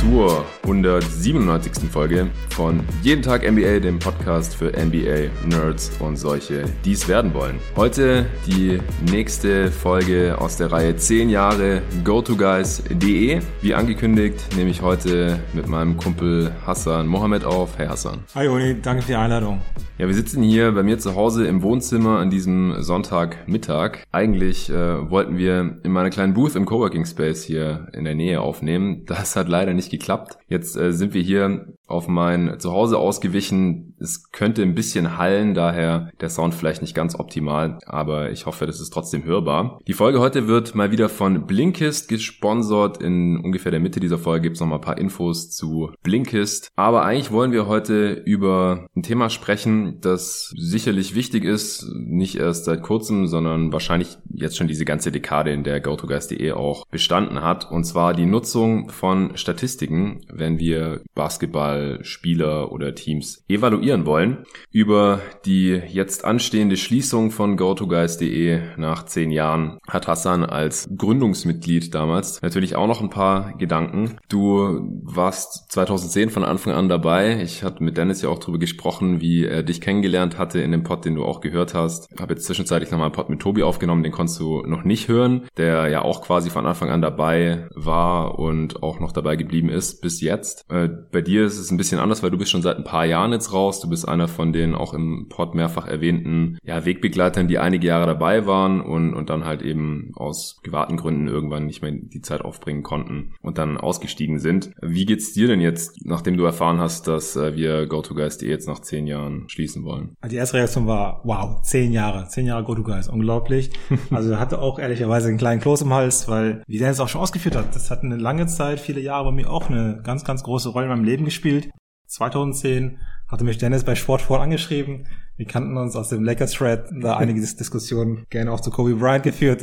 zur 197. Folge von Jeden Tag NBA, dem Podcast für NBA Nerds und solche, die es werden wollen. Heute die nächste Folge aus der Reihe 10 Jahre GoToGuys.de. Wie angekündigt nehme ich heute mit meinem Kumpel Hassan Mohammed auf. Hey Hassan. Hi Uni, danke für die Einladung. Ja, wir sitzen hier bei mir zu Hause im Wohnzimmer an diesem Sonntagmittag. Eigentlich äh, wollten wir in meiner kleinen Booth im Coworking Space hier in der Nähe aufnehmen. Das hat leider nicht geklappt. Jetzt äh, sind wir hier auf mein Zuhause ausgewichen. Es könnte ein bisschen hallen, daher der Sound vielleicht nicht ganz optimal, aber ich hoffe, das ist trotzdem hörbar. Die Folge heute wird mal wieder von Blinkist gesponsert. In ungefähr der Mitte dieser Folge gibt es noch mal ein paar Infos zu Blinkist. Aber eigentlich wollen wir heute über ein Thema sprechen, das sicherlich wichtig ist, nicht erst seit kurzem, sondern wahrscheinlich jetzt schon diese ganze Dekade, in der GoToGuys.de auch bestanden hat, und zwar die Nutzung von Statistiken, wenn wir Basketball Spieler oder Teams evaluieren wollen. Über die jetzt anstehende Schließung von GoToGuys.de nach zehn Jahren hat Hassan als Gründungsmitglied damals natürlich auch noch ein paar Gedanken. Du warst 2010 von Anfang an dabei. Ich hatte mit Dennis ja auch darüber gesprochen, wie er dich kennengelernt hatte in dem Pod, den du auch gehört hast. Habe jetzt zwischenzeitlich nochmal einen Pod mit Tobi aufgenommen, den konntest du noch nicht hören, der ja auch quasi von Anfang an dabei war und auch noch dabei geblieben ist bis jetzt. Äh, bei dir ist es ein bisschen anders, weil du bist schon seit ein paar Jahren jetzt raus. Du bist einer von den auch im Pod mehrfach erwähnten ja, Wegbegleitern, die einige Jahre dabei waren und, und dann halt eben aus privaten Gründen irgendwann nicht mehr die Zeit aufbringen konnten und dann ausgestiegen sind. Wie geht's dir denn jetzt, nachdem du erfahren hast, dass äh, wir GoToGuys.de jetzt nach zehn Jahren schließen wollen? Die erste Reaktion war, wow, zehn Jahre, zehn Jahre GoToGuys, unglaublich. Also hatte auch ehrlicherweise einen kleinen Kloß im Hals, weil, wie Dennis auch schon ausgeführt hat, das hat eine lange Zeit, viele Jahre bei mir auch eine ganz, ganz große Rolle in meinem Leben gespielt. 2010 hatte mich Dennis bei Sportfall angeschrieben. Wir kannten uns aus dem Lakers-Thread, da einige Diskussionen gerne auch zu Kobe Bryant geführt.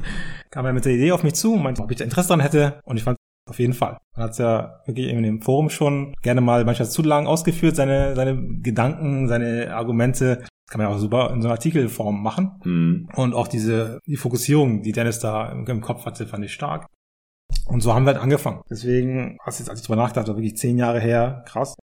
Kam er mit der Idee auf mich zu, meinte, ob ich da Interesse dran hätte und ich fand auf jeden Fall. Man hat es ja wirklich in dem Forum schon gerne mal manchmal zu lang ausgeführt, seine, seine Gedanken, seine Argumente. Das kann man ja auch super in so einer Artikelform machen. Mhm. Und auch diese, die Fokussierung, die Dennis da im Kopf hatte, fand ich stark. Und so haben wir halt angefangen. Deswegen, als ich, als ich drüber nachgedacht habe, wirklich zehn Jahre her, krass.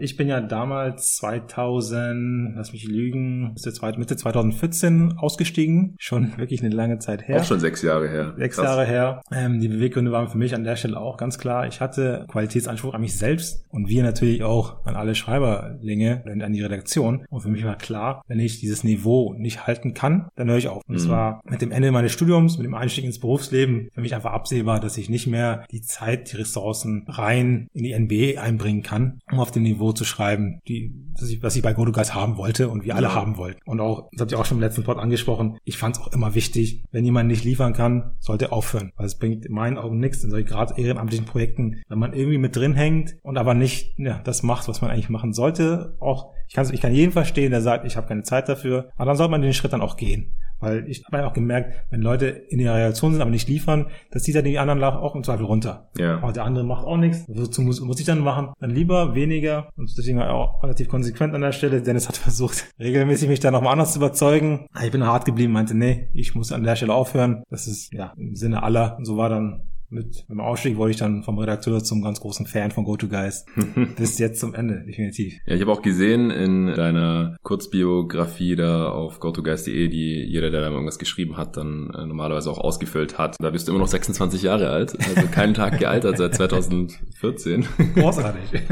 Ich bin ja damals 2000, lass mich lügen, Mitte 2014 ausgestiegen. Schon wirklich eine lange Zeit her. Auch schon sechs Jahre her. Sechs Krass. Jahre her. Ähm, die Beweggründe waren für mich an der Stelle auch ganz klar. Ich hatte Qualitätsanspruch an mich selbst und wir natürlich auch an alle Schreiberlinge und an die Redaktion. Und für mich war klar, wenn ich dieses Niveau nicht halten kann, dann höre ich auf. Und es mhm. war mit dem Ende meines Studiums, mit dem Einstieg ins Berufsleben für mich einfach absehbar, dass ich nicht mehr die Zeit, die Ressourcen rein in die NBA einbringen kann, um auf dem Niveau Niveau zu schreiben, die, was ich, was ich bei GoToGuys haben wollte und wir alle ja. haben wollten. Und auch, das habt ihr auch schon im letzten Pod angesprochen, ich fand es auch immer wichtig, wenn jemand nicht liefern kann, sollte aufhören. Weil es bringt in meinen Augen nichts in solchen gerade ehrenamtlichen Projekten, wenn man irgendwie mit drin hängt und aber nicht ja, das macht, was man eigentlich machen sollte. Auch ich kann, ich kann jeden verstehen, der sagt, ich habe keine Zeit dafür, aber dann sollte man den Schritt dann auch gehen. Weil ich habe ja auch gemerkt, wenn Leute in ihrer Reaktion sind, aber nicht liefern, das zieht ja die anderen auch im Zweifel runter. Ja. Aber der andere macht auch nichts. Wozu muss, muss ich dann machen? Dann lieber weniger. Und deswegen war auch relativ konsequent an der Stelle. Dennis hat versucht, regelmäßig mich da nochmal anders zu überzeugen. Ich bin hart geblieben, meinte, nee, ich muss an der Stelle aufhören. Das ist ja im Sinne aller. Und so war dann mit dem Ausstieg wurde ich dann vom Redakteur zum ganz großen Fan von GoToGuys. Bis jetzt zum Ende, definitiv. Ja, ich habe auch gesehen in deiner Kurzbiografie da auf GoToGuys.de, die jeder, der da irgendwas geschrieben hat, dann äh, normalerweise auch ausgefüllt hat. Da bist du immer noch 26 Jahre alt, also keinen Tag gealtert seit 2014. Großartig.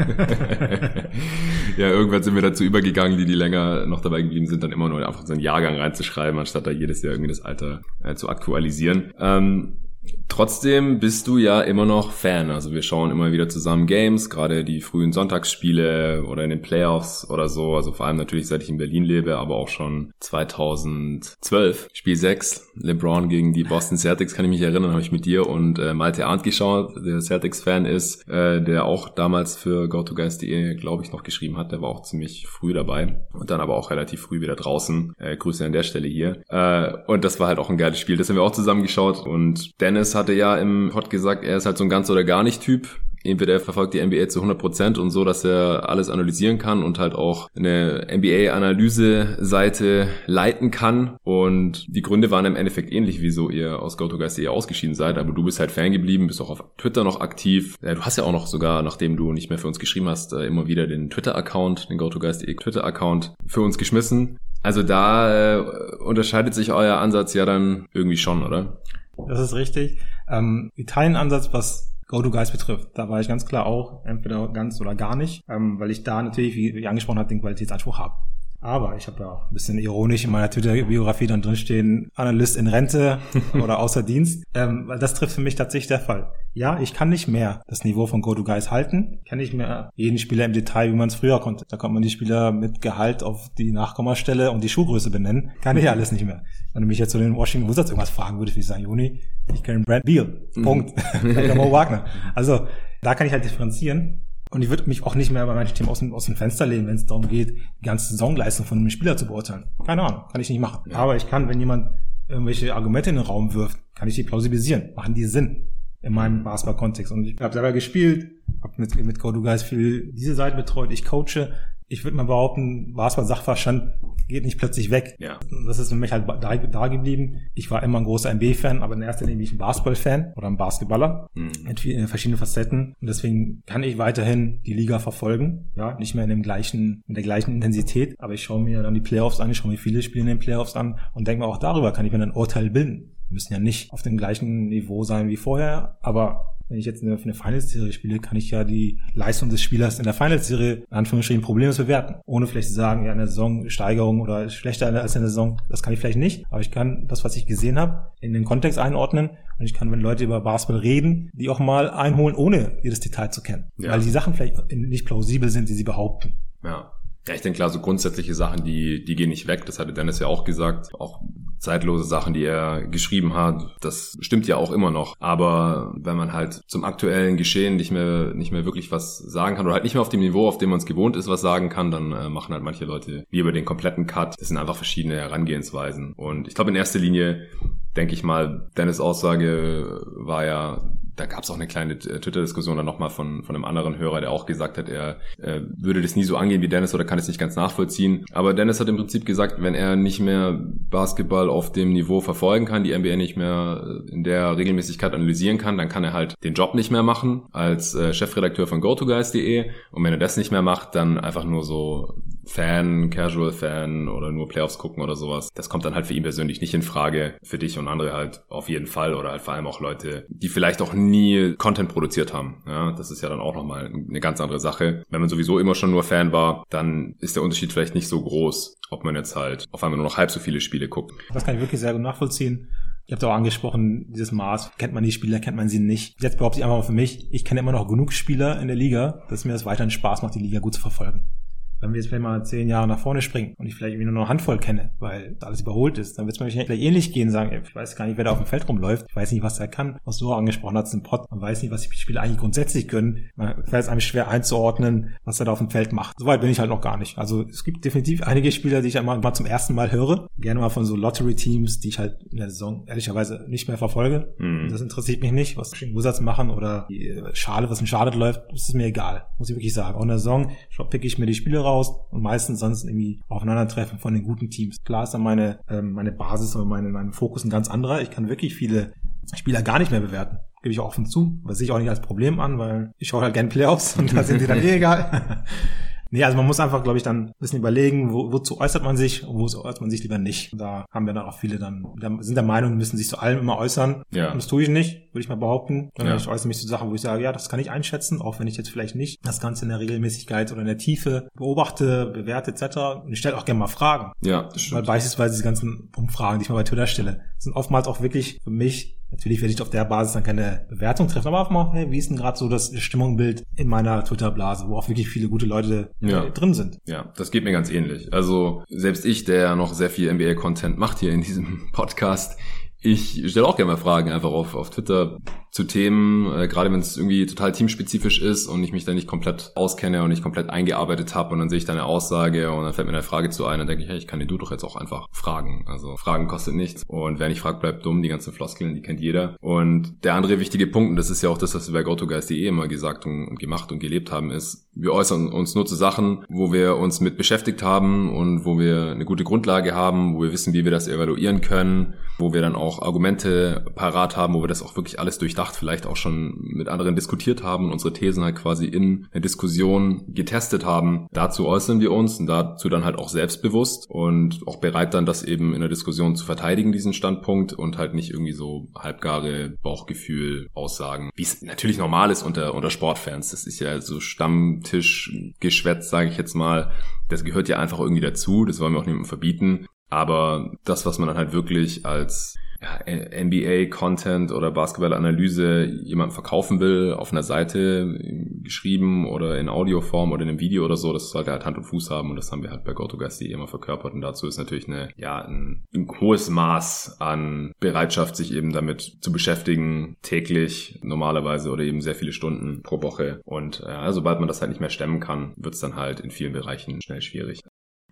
ja, irgendwann sind wir dazu übergegangen, die, die länger noch dabei geblieben sind, dann immer nur einfach so einen Jahrgang reinzuschreiben, anstatt da jedes Jahr irgendwie das Alter äh, zu aktualisieren. Ähm, Trotzdem bist du ja immer noch Fan. Also wir schauen immer wieder zusammen Games, gerade die frühen Sonntagsspiele oder in den Playoffs oder so. Also vor allem natürlich, seit ich in Berlin lebe, aber auch schon 2012. Spiel 6, LeBron gegen die Boston Celtics, kann ich mich erinnern, habe ich mit dir und äh, Malte Arndt geschaut, der Celtics-Fan ist, äh, der auch damals für GoToGuys.de, glaube ich, noch geschrieben hat. Der war auch ziemlich früh dabei und dann aber auch relativ früh wieder draußen. Äh, Grüße an der Stelle hier. Äh, und das war halt auch ein geiles Spiel. Das haben wir auch zusammen geschaut und Dennis hat hatte ja im Pod gesagt, er ist halt so ein ganz oder gar nicht Typ. entweder er verfolgt die NBA zu 100 Prozent und so, dass er alles analysieren kann und halt auch eine NBA-Analyse-Seite leiten kann. Und die Gründe waren im Endeffekt ähnlich, wieso ihr aus GoToGuys.de ausgeschieden seid. Aber du bist halt Fan geblieben, bist auch auf Twitter noch aktiv. Ja, du hast ja auch noch sogar, nachdem du nicht mehr für uns geschrieben hast, äh, immer wieder den Twitter-Account, den GoToGuys.de Twitter-Account für uns geschmissen. Also da äh, unterscheidet sich euer Ansatz ja dann irgendwie schon, oder? Das ist richtig. Ähm, wir teilen Ansatz, was Go-To-Guys betrifft. Da war ich ganz klar auch entweder ganz oder gar nicht, ähm, weil ich da natürlich, wie, wie angesprochen habe, den Qualitätsanspruch habe. Aber ich habe ja auch ein bisschen ironisch in meiner Twitter-Biografie dann drinstehen, Analyst in Rente oder außer Dienst, ähm, weil das trifft für mich tatsächlich der Fall. Ja, ich kann nicht mehr das Niveau von Go-To-Guys halten, ich kann nicht mehr jeden Spieler im Detail, wie man es früher konnte. Da konnte man die Spieler mit Gehalt auf die Nachkommastelle und die Schuhgröße benennen. Kann ich alles nicht mehr. Wenn du mich jetzt zu den Washington Wizards irgendwas fragen würdest, wie ich sagen, Juni, ich kenne Brad Beal. Mhm. Punkt. Mhm. Mo Wagner. Also da kann ich halt differenzieren. Und ich würde mich auch nicht mehr bei manchen Themen aus dem, aus dem Fenster lehnen, wenn es darum geht, die ganze Saisonleistung von einem Spieler zu beurteilen. Keine Ahnung, kann ich nicht machen. Ja. Aber ich kann, wenn jemand irgendwelche Argumente in den Raum wirft, kann ich die plausibilisieren. Machen die Sinn in meinem Basketball-Kontext. Und ich habe selber gespielt, habe mit, mit Go Guys viel diese Seite betreut, ich coache. Ich würde mal behaupten, Basketball-Sachverstand geht nicht plötzlich weg. Ja. Das ist für mich halt da, da geblieben. Ich war immer ein großer NBA-Fan, aber in erster Linie bin ich ein Basketball-Fan oder ein Basketballer mhm. mit vielen, verschiedenen Facetten. Und deswegen kann ich weiterhin die Liga verfolgen. Ja, nicht mehr in dem gleichen, in der gleichen Intensität, aber ich schaue mir dann die Playoffs an, ich schaue mir viele Spiele in den Playoffs an und denke mir auch darüber kann ich mir ein Urteil bilden. Wir müssen ja nicht auf dem gleichen Niveau sein wie vorher, aber wenn ich jetzt eine, eine Finals-Serie spiele, kann ich ja die Leistung des Spielers in der Finals-Serie in Anführungsstrichen problemlos bewerten. Ohne vielleicht zu sagen, ja, eine Saisonsteigerung oder schlechter als eine Saison, das kann ich vielleicht nicht. Aber ich kann das, was ich gesehen habe, in den Kontext einordnen und ich kann, wenn Leute über Basketball reden, die auch mal einholen, ohne jedes Detail zu kennen. Ja. Weil die Sachen vielleicht nicht plausibel sind, die sie behaupten. Ja. Ja, ich denke klar, so grundsätzliche Sachen, die, die gehen nicht weg. Das hatte Dennis ja auch gesagt. Auch zeitlose Sachen, die er geschrieben hat, das stimmt ja auch immer noch. Aber wenn man halt zum aktuellen Geschehen nicht mehr, nicht mehr wirklich was sagen kann oder halt nicht mehr auf dem Niveau, auf dem man es gewohnt ist, was sagen kann, dann äh, machen halt manche Leute wie über den kompletten Cut. Das sind einfach verschiedene Herangehensweisen. Und ich glaube in erster Linie denke ich mal, Dennis Aussage war ja da gab es auch eine kleine Twitter-Diskussion dann nochmal von, von einem anderen Hörer, der auch gesagt hat, er äh, würde das nie so angehen wie Dennis oder kann es nicht ganz nachvollziehen. Aber Dennis hat im Prinzip gesagt, wenn er nicht mehr Basketball auf dem Niveau verfolgen kann, die NBA nicht mehr in der Regelmäßigkeit analysieren kann, dann kann er halt den Job nicht mehr machen als äh, Chefredakteur von GoToGuys.de. Und wenn er das nicht mehr macht, dann einfach nur so Fan, Casual Fan oder nur Playoffs gucken oder sowas. Das kommt dann halt für ihn persönlich nicht in Frage. Für dich und andere halt auf jeden Fall oder halt vor allem auch Leute, die vielleicht auch nie Content produziert haben. Ja, das ist ja dann auch nochmal eine ganz andere Sache. Wenn man sowieso immer schon nur Fan war, dann ist der Unterschied vielleicht nicht so groß, ob man jetzt halt auf einmal nur noch halb so viele Spiele guckt. Das kann ich wirklich sehr gut nachvollziehen. Ich habe auch angesprochen, dieses Maß, kennt man die Spieler, kennt man sie nicht. Jetzt behaupte ich einfach mal für mich, ich kenne immer noch genug Spieler in der Liga, dass mir das weiterhin Spaß macht, die Liga gut zu verfolgen wenn wir jetzt vielleicht mal zehn Jahre nach vorne springen und ich vielleicht irgendwie nur noch eine Handvoll kenne, weil alles überholt ist, dann wird es mir vielleicht ähnlich gehen, sagen, ey, ich weiß gar nicht, wer da auf dem Feld rumläuft, ich weiß nicht, was er kann, was du auch angesprochen hast im Pod, man weiß nicht, was die Spieler eigentlich grundsätzlich können, man fällt es einem schwer einzuordnen, was er da auf dem Feld macht. Soweit bin ich halt noch gar nicht. Also es gibt definitiv einige Spieler, die ich einmal mal zum ersten Mal höre, gerne mal von so Lottery-Teams, die ich halt in der Saison ehrlicherweise nicht mehr verfolge. Mhm. Das interessiert mich nicht, was Wizards machen oder die Schale, was in Charlotte läuft, das ist mir egal, muss ich wirklich sagen. Auch in der Saison pick ich mir die Spiele raus und meistens sonst irgendwie Aufeinandertreffen von den guten Teams. Klar ist dann meine, ähm, meine Basis oder meine, mein Fokus ein ganz anderer. Ich kann wirklich viele Spieler gar nicht mehr bewerten. Gebe ich auch offen zu. Das sehe ich auch nicht als Problem an, weil ich schaue halt gerne Playoffs und da sind die dann eh egal. Nee, also man muss einfach, glaube ich, dann ein bisschen überlegen, wo, wozu äußert man sich und wo äußert man sich lieber nicht. Da haben wir dann auch viele dann, sind der Meinung, müssen sich zu allem immer äußern. Ja. Und das tue ich nicht, würde ich mal behaupten. Ja. Ich äußere mich zu Sachen, wo ich sage, ja, das kann ich einschätzen, auch wenn ich jetzt vielleicht nicht das Ganze in der Regelmäßigkeit oder in der Tiefe beobachte, bewerte etc. Und ich stelle auch gerne mal Fragen. Ja, das stimmt. Weil beispielsweise diese ganzen Umfragen, die ich mal bei Twitter stelle, sind oftmals auch wirklich für mich Natürlich werde ich auf der Basis dann keine Bewertung treffen, aber einfach mal, hey, wie ist denn gerade so das Stimmungsbild in meiner Twitter-Blase, wo auch wirklich viele gute Leute äh, ja. drin sind. Ja, das geht mir ganz ähnlich. Also selbst ich, der noch sehr viel NBA-Content macht hier in diesem Podcast, Ich stelle auch gerne mal Fragen einfach auf, auf Twitter zu Themen, äh, gerade wenn es irgendwie total teamspezifisch ist und ich mich da nicht komplett auskenne und nicht komplett eingearbeitet habe und dann sehe ich da eine Aussage und dann fällt mir eine Frage zu ein und denke ich, hey, ich kann den du doch jetzt auch einfach fragen. Also Fragen kostet nichts und wer nicht fragt, bleibt dumm. Die ganzen Floskeln, die kennt jeder. Und der andere wichtige Punkt, und das ist ja auch das, was wir bei GoToGuys.de immer gesagt und gemacht und gelebt haben, ist, wir äußern uns nur zu Sachen, wo wir uns mit beschäftigt haben und wo wir eine gute Grundlage haben, wo wir wissen, wie wir das evaluieren können, wo wir dann auch Argumente parat haben, wo wir das auch wirklich alles durchdacht vielleicht auch schon mit anderen diskutiert haben und unsere Thesen halt quasi in der Diskussion getestet haben. Dazu äußern wir uns und dazu dann halt auch selbstbewusst und auch bereit dann das eben in der Diskussion zu verteidigen, diesen Standpunkt und halt nicht irgendwie so halbgare Bauchgefühl Aussagen, wie es natürlich normal ist unter, unter Sportfans. Das ist ja so Stammtischgeschwätz, sage ich jetzt mal. Das gehört ja einfach irgendwie dazu. Das wollen wir auch niemandem verbieten. Aber das, was man dann halt wirklich als NBA-Content oder Basketball-Analyse jemandem verkaufen will, auf einer Seite geschrieben oder in Audioform oder in einem Video oder so, das sollte halt Hand und Fuß haben und das haben wir halt bei GoToGuys.de immer verkörpert und dazu ist natürlich eine, ja, ein, ein hohes Maß an Bereitschaft, sich eben damit zu beschäftigen, täglich normalerweise oder eben sehr viele Stunden pro Woche und ja, sobald man das halt nicht mehr stemmen kann, wird es dann halt in vielen Bereichen schnell schwierig.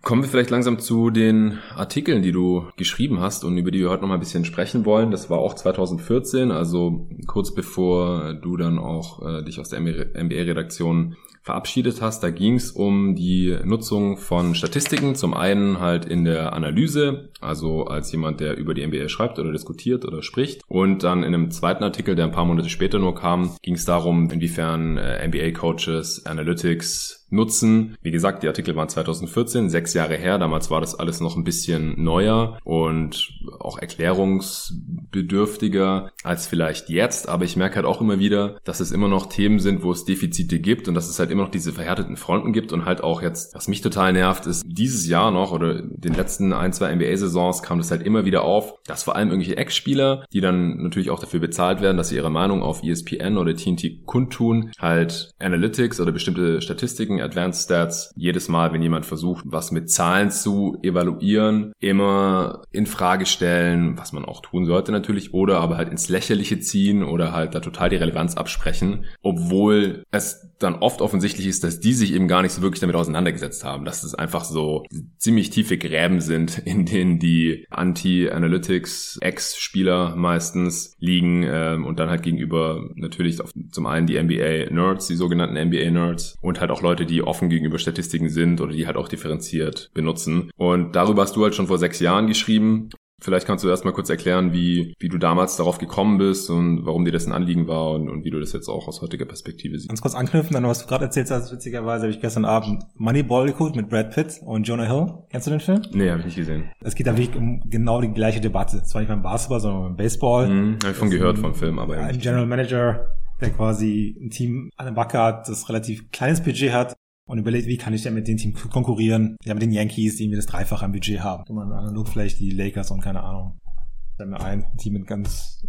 Kommen wir vielleicht langsam zu den Artikeln, die du geschrieben hast und über die wir heute noch mal ein bisschen sprechen wollen. Das war auch 2014, also kurz bevor du dann auch äh, dich aus der MBA-Redaktion verabschiedet hast. Da ging es um die Nutzung von Statistiken. Zum einen halt in der Analyse, also als jemand, der über die MBA schreibt oder diskutiert oder spricht. Und dann in einem zweiten Artikel, der ein paar Monate später nur kam, ging es darum, inwiefern äh, MBA-Coaches Analytics nutzen. Wie gesagt, die Artikel waren 2014, sechs Jahre her. Damals war das alles noch ein bisschen neuer und auch erklärungsbedürftiger als vielleicht jetzt. Aber ich merke halt auch immer wieder, dass es immer noch Themen sind, wo es Defizite gibt und dass es halt immer noch diese verhärteten Fronten gibt und halt auch jetzt, was mich total nervt, ist dieses Jahr noch oder den letzten ein, zwei NBA-Saisons kam das halt immer wieder auf, dass vor allem irgendwelche Ex-Spieler, die dann natürlich auch dafür bezahlt werden, dass sie ihre Meinung auf ESPN oder TNT kundtun, halt Analytics oder bestimmte Statistiken Advanced Stats jedes Mal, wenn jemand versucht, was mit Zahlen zu evaluieren, immer in Frage stellen, was man auch tun sollte natürlich, oder aber halt ins Lächerliche ziehen oder halt da total die Relevanz absprechen, obwohl es dann oft offensichtlich ist, dass die sich eben gar nicht so wirklich damit auseinandergesetzt haben, dass es einfach so ziemlich tiefe Gräben sind, in denen die Anti-Analytics Ex-Spieler meistens liegen ähm, und dann halt gegenüber natürlich auf, zum einen die NBA-Nerds, die sogenannten NBA-Nerds und halt auch Leute, die offen gegenüber Statistiken sind oder die halt auch differenziert benutzen. Und darüber hast du halt schon vor sechs Jahren geschrieben Vielleicht kannst du erst mal kurz erklären, wie, wie du damals darauf gekommen bist und warum dir das ein Anliegen war und, und wie du das jetzt auch aus heutiger Perspektive siehst. Ganz kurz anknüpfen, dann was du gerade erzählt hast, witzigerweise habe ich gestern Abend Moneyball geguckt mit Brad Pitt und Jonah Hill. Kennst du den Film? Nee, habe ich nicht gesehen. Es geht da wirklich um genau die gleiche Debatte. Zwar nicht beim Basketball, sondern beim Baseball. Mhm, habe ich von gehört vom Film, aber Ein General Manager, der quasi ein Team an der Backe hat, das relativ kleines Budget hat und überlegt, wie kann ich denn mit dem Team konkurrieren? Ja, mit den Yankees, die irgendwie das Dreifache am Budget haben. Und man analog vielleicht die Lakers und keine Ahnung mir ein, die mit ganz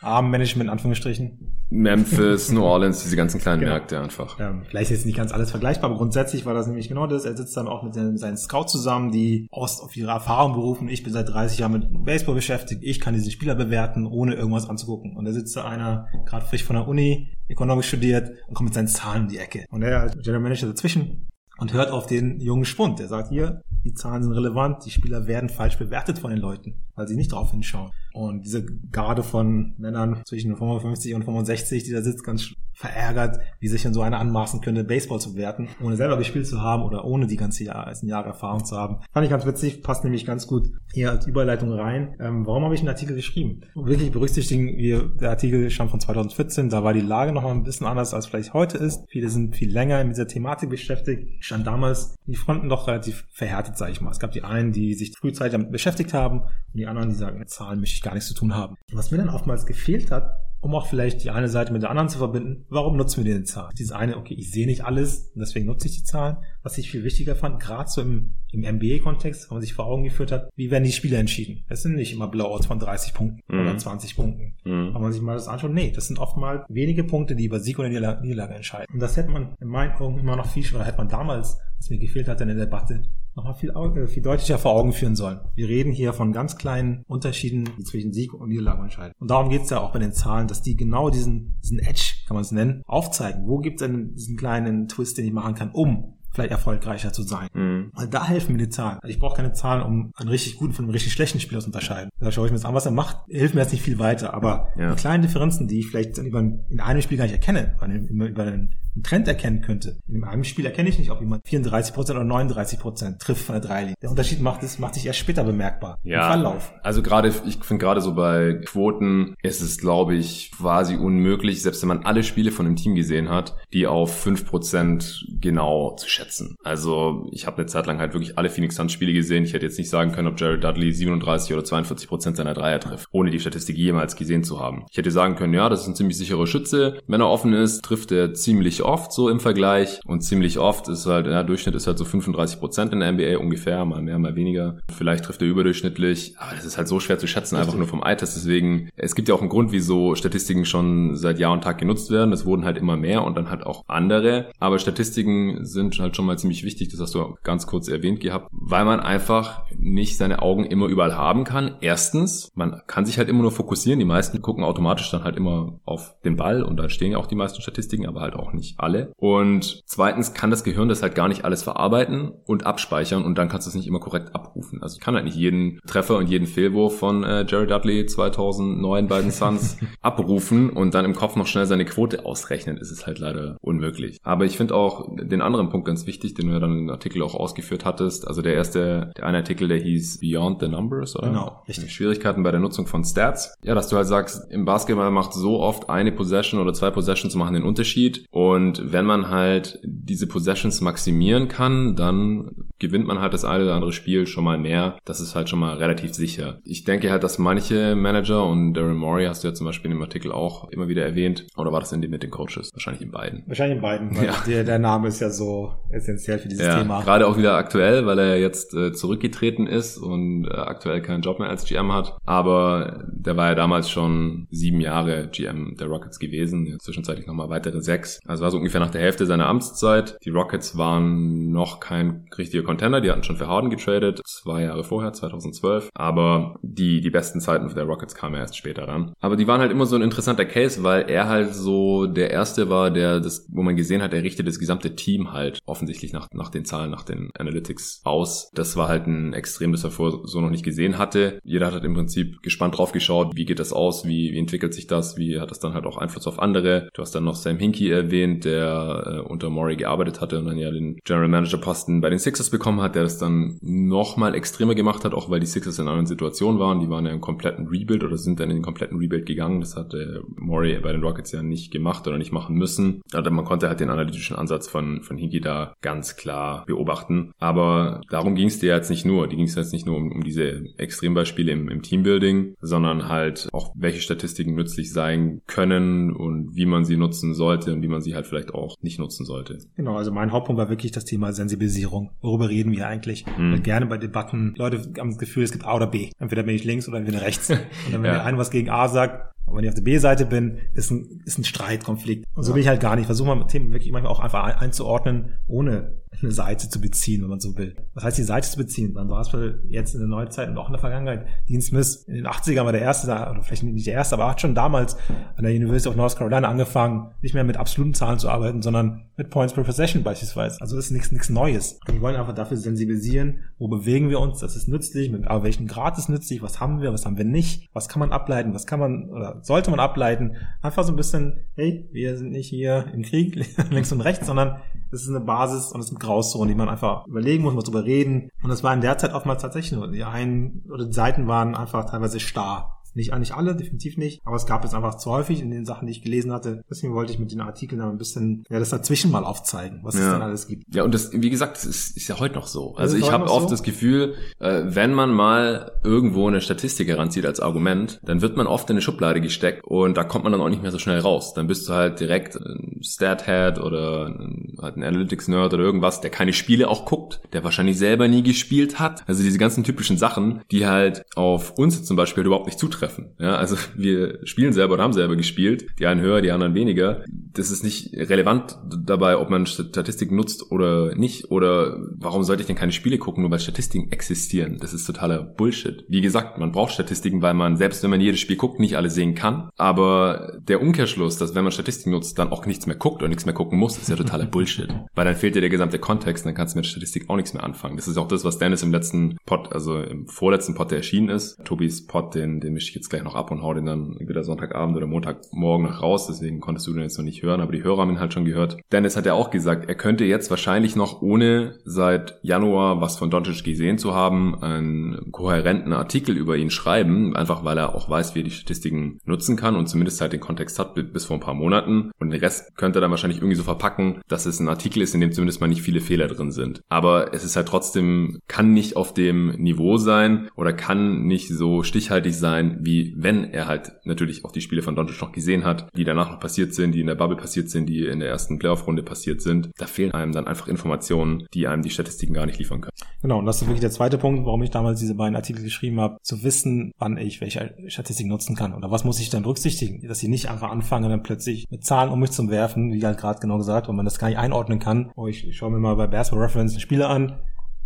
armen Management, in Anführungsstrichen. Memphis, New Orleans, diese ganzen kleinen genau. Märkte einfach. Ja, vielleicht ist jetzt nicht ganz alles vergleichbar, aber grundsätzlich war das nämlich genau das. Er sitzt dann auch mit seinen, seinen Scouts zusammen, die aus auf ihre Erfahrung berufen. Ich bin seit 30 Jahren mit Baseball beschäftigt. Ich kann diese Spieler bewerten, ohne irgendwas anzugucken. Und da sitzt da einer, gerade frisch von der Uni, Ökonomik studiert und kommt mit seinen Zahlen in die Ecke. Und er als General Manager dazwischen und hört auf den jungen Spund. Der sagt hier, die Zahlen sind relevant, die Spieler werden falsch bewertet von den Leuten, weil sie nicht drauf hinschauen. Und diese Garde von Männern zwischen 55 und 65, die da sitzt, ganz verärgert, wie sich denn so einer anmaßen könnte, Baseball zu werten, ohne selber gespielt zu haben oder ohne die ganze Jahr, Jahre Erfahrung zu haben. Fand ich ganz witzig, passt nämlich ganz gut hier als Überleitung rein. Ähm, warum habe ich einen Artikel geschrieben? Wirklich berücksichtigen wir, der Artikel stammt von 2014, da war die Lage noch mal ein bisschen anders, als vielleicht heute ist. Viele sind viel länger mit dieser Thematik beschäftigt. Stand damals die Fronten doch relativ verhärtet, sage ich mal. Es gab die einen, die sich frühzeitig damit beschäftigt haben und die anderen, die sagen, mit Zahlen möchte ich gar nichts zu tun haben. Was mir dann oftmals gefehlt hat, um auch vielleicht die eine Seite mit der anderen zu verbinden. Warum nutzen wir denn die Zahlen? Dieses eine, okay, ich sehe nicht alles und deswegen nutze ich die Zahlen. Was ich viel wichtiger fand, gerade so im, im MBA-Kontext, wenn man sich vor Augen geführt hat, wie werden die Spiele entschieden? Es sind nicht immer Blowouts von 30 Punkten mhm. oder 20 Punkten. Mhm. Wenn man sich mal das anschaut, nee, das sind oftmals wenige Punkte, die über Sieg oder Niederlage entscheiden. Und das hätte man in meinen Augen immer noch viel, oder hätte man damals, was mir gefehlt hat in der Debatte, nochmal viel, äh, viel deutlicher vor Augen führen sollen. Wir reden hier von ganz kleinen Unterschieden, die zwischen Sieg und Niederlage entscheiden. Und darum geht es ja auch bei den Zahlen, dass die genau diesen, diesen Edge, kann man es nennen, aufzeigen. Wo gibt es denn diesen kleinen Twist, den ich machen kann, um vielleicht erfolgreicher zu sein. Mhm. Weil da helfen mir die Zahlen. Ich brauche keine Zahlen, um einen richtig guten von einem richtig schlechten Spieler zu unterscheiden. Da schaue ich mir jetzt an, was er macht, hilft mir jetzt nicht viel weiter. Aber ja. die kleinen Differenzen, die ich vielleicht in einem Spiel gar nicht erkenne, über einen einen Trend erkennen könnte. In einem Spiel erkenne ich nicht, ob jemand 34% oder 39% trifft von der Dreilinie. Der Unterschied macht es, macht sich erst später bemerkbar. Ja. Im Verlauf. Also gerade, ich finde gerade so bei Quoten ist es, glaube ich, quasi unmöglich, selbst wenn man alle Spiele von einem Team gesehen hat, die auf 5% genau zu schätzen. Also ich habe eine Zeit lang halt wirklich alle Phoenix Suns Spiele gesehen. Ich hätte jetzt nicht sagen können, ob Jared Dudley 37 oder 42% seiner Dreier trifft, ohne die Statistik jemals gesehen zu haben. Ich hätte sagen können, ja, das ist ein ziemlich sicherer Schütze. Wenn er offen ist, trifft er ziemlich oft so im Vergleich und ziemlich oft ist halt, der Durchschnitt ist halt so 35 Prozent in der NBA ungefähr, mal mehr, mal weniger. Vielleicht trifft er überdurchschnittlich, aber das ist halt so schwer zu schätzen, einfach nur vom Eye-Test. Deswegen, es gibt ja auch einen Grund, wieso Statistiken schon seit Jahr und Tag genutzt werden. Es wurden halt immer mehr und dann halt auch andere. Aber Statistiken sind halt schon mal ziemlich wichtig, das hast du ganz kurz erwähnt gehabt, weil man einfach nicht seine Augen immer überall haben kann. Erstens, man kann sich halt immer nur fokussieren. Die meisten gucken automatisch dann halt immer auf den Ball und da stehen ja auch die meisten Statistiken, aber halt auch nicht alle. Und zweitens kann das Gehirn das halt gar nicht alles verarbeiten und abspeichern und dann kannst du es nicht immer korrekt abrufen. Also ich kann halt nicht jeden Treffer und jeden Fehlwurf von äh, Jerry Dudley 2009 bei den Suns abrufen und dann im Kopf noch schnell seine Quote ausrechnen. ist es halt leider unmöglich. Aber ich finde auch den anderen Punkt ganz wichtig, den du ja dann im Artikel auch ausgeführt hattest. Also der erste, der eine Artikel, der hieß Beyond the Numbers, oder? Genau, richtig. Schwierigkeiten bei der Nutzung von Stats. Ja, dass du halt sagst, im Basketball macht so oft eine Possession oder zwei Possessions machen den Unterschied und wenn man halt diese Possessions maximieren kann, dann gewinnt man halt das eine oder andere Spiel schon mal mehr. Das ist halt schon mal relativ sicher. Ich denke halt, dass manche Manager und Darren Morey hast du ja zum Beispiel in dem Artikel auch immer wieder erwähnt. Oder war das in dem mit den Coaches? Wahrscheinlich in beiden. Wahrscheinlich in beiden, weil ja. der, der Name ist ja so essentiell für dieses ja, Thema. Gerade auch wieder aktuell, weil er jetzt äh, zurückgetreten ist und äh, aktuell keinen Job mehr als GM hat. Aber der war ja damals schon sieben Jahre GM der Rockets gewesen. Zwischenzeitlich nochmal weitere sechs. Also war so ungefähr nach der Hälfte seiner Amtszeit. Die Rockets waren noch kein richtiger Contender. Die hatten schon für Harden getradet, zwei Jahre vorher, 2012. Aber die, die besten Zeiten der Rockets kamen erst später ran. Aber die waren halt immer so ein interessanter Case, weil er halt so der Erste war, der das, wo man gesehen hat, er richtet das gesamte Team halt offensichtlich nach, nach den Zahlen, nach den Analytics aus. Das war halt ein Extrem, das er vorher so noch nicht gesehen hatte. Jeder hat halt im Prinzip gespannt drauf geschaut, wie geht das aus, wie, wie entwickelt sich das, wie hat das dann halt auch Einfluss auf andere. Du hast dann noch Sam Hinkie erwähnt, der äh, unter Maury gearbeitet hatte und dann ja den General Manager Posten bei den Sixers bekommen hat, der das dann nochmal extremer gemacht hat, auch weil die Sixers in einer anderen Situation waren. Die waren ja im kompletten Rebuild oder sind dann in den kompletten Rebuild gegangen. Das hat äh, Maury bei den Rockets ja nicht gemacht oder nicht machen müssen. Also man konnte halt den analytischen Ansatz von, von Higi da ganz klar beobachten. Aber darum ging es dir jetzt nicht nur. Die ging es jetzt nicht nur um, um diese Extrembeispiele im, im Teambuilding, sondern halt auch, welche Statistiken nützlich sein können und wie man sie nutzen sollte und wie man sie halt vielleicht auch nicht nutzen sollte. Genau, also mein Hauptpunkt war wirklich das Thema Sensibilisierung. Worüber reden wir eigentlich? Hm. Gerne bei Debatten, Leute haben das Gefühl, es gibt A oder B. Entweder bin ich links oder bin ich rechts. Und wenn ja. der eine was gegen A sagt, und wenn ich auf der B-Seite bin, ist ein, ist ein Streitkonflikt. Und so ja. bin ich halt gar nicht. Versuche mal Themen wirklich manchmal auch einfach einzuordnen, ohne eine Seite zu beziehen, wenn man so will. Was heißt die Seite zu beziehen? Dann war es jetzt in der Neuzeit und auch in der Vergangenheit. Dean Smith in den 80ern war der erste, oder vielleicht nicht der erste, aber hat schon damals an der University of North Carolina angefangen, nicht mehr mit absoluten Zahlen zu arbeiten, sondern mit Points per Possession beispielsweise. Also das ist nichts, nichts Neues. Wir wollen einfach dafür sensibilisieren, wo bewegen wir uns, das ist nützlich, mit aber welchen Grad ist nützlich, was haben wir, was haben wir nicht, was kann man ableiten, was kann man oder sollte man ableiten. Einfach so ein bisschen, hey, wir sind nicht hier im Krieg links und rechts, sondern es ist eine Basis und es sind Grauzonen, die man einfach überlegen muss, muss drüber reden. Und das war in der Zeit oftmals tatsächlich nur, die einen oder die Seiten waren einfach teilweise starr. Nicht, nicht alle, definitiv nicht. Aber es gab es einfach zu häufig in den Sachen, die ich gelesen hatte. Deswegen wollte ich mit den Artikeln ein bisschen, ja, das dazwischen mal aufzeigen, was ja. es dann alles gibt. Ja, und das, wie gesagt, das ist, ist ja heute noch so. Also ich habe oft so? das Gefühl, äh, wenn man mal irgendwo eine Statistik heranzieht als Argument, dann wird man oft in eine Schublade gesteckt und da kommt man dann auch nicht mehr so schnell raus. Dann bist du halt direkt ein Stat-Head oder ein, halt ein Analytics-Nerd oder irgendwas, der keine Spiele auch guckt, der wahrscheinlich selber nie gespielt hat. Also diese ganzen typischen Sachen, die halt auf uns zum Beispiel überhaupt nicht zutreffen zutreffen. Ja, also wir spielen selber oder haben selber gespielt, die einen höher, die anderen weniger. Das ist nicht relevant dabei, ob man Statistiken nutzt oder nicht. Oder warum sollte ich denn keine Spiele gucken, nur weil Statistiken existieren? Das ist totaler Bullshit. Wie gesagt, man braucht Statistiken, weil man, selbst wenn man jedes Spiel guckt, nicht alle sehen kann. Aber der Umkehrschluss, dass wenn man Statistiken nutzt, dann auch nichts mehr guckt oder nichts mehr gucken muss, ist ja totaler Bullshit. Weil dann fehlt dir der gesamte Kontext, dann kannst du mit Statistik auch nichts mehr anfangen. Das ist auch das, was Dennis im letzten Pod, also im vorletzten Pod, der erschienen ist. Tobis Pod, den, den mische ich jetzt gleich noch ab und hau den dann entweder Sonntagabend oder Montagmorgen noch raus. Deswegen konntest du den jetzt noch nicht hören, aber die Hörer haben ihn halt schon gehört. Dennis hat ja auch gesagt, er könnte jetzt wahrscheinlich noch, ohne seit Januar was von Doncic gesehen zu haben, einen kohärenten Artikel über ihn schreiben, einfach weil er auch weiß, wie er die Statistiken nutzen kann und zumindest halt den Kontext hat bis vor ein paar Monaten. Und den Rest könnte er dann wahrscheinlich irgendwie so verpacken, dass es ein Artikel ist, in dem zumindest mal nicht viele Fehler drin sind. Aber es ist halt trotzdem, kann nicht auf dem Niveau sein oder kann nicht so stichhaltig sein, wie wenn er halt natürlich auch die Spiele von Doncic noch gesehen hat, die danach noch passiert sind, die in der Bubble passiert sind, die in der ersten Playoff-Runde passiert sind. Da fehlen einem dann einfach Informationen, die einem die Statistiken gar nicht liefern können. Genau, und das ist wirklich der zweite Punkt, warum ich damals diese beiden Artikel geschrieben habe, zu wissen, wann ich welche Statistik nutzen kann oder was muss ich dann berücksichtigen, dass ich nicht einfach anfange, dann plötzlich mit Zahlen um mich zu werfen, wie halt gerade genau gesagt, weil man das gar nicht einordnen kann. Oh, ich schaue mir mal bei Basketball Reference Spiele an,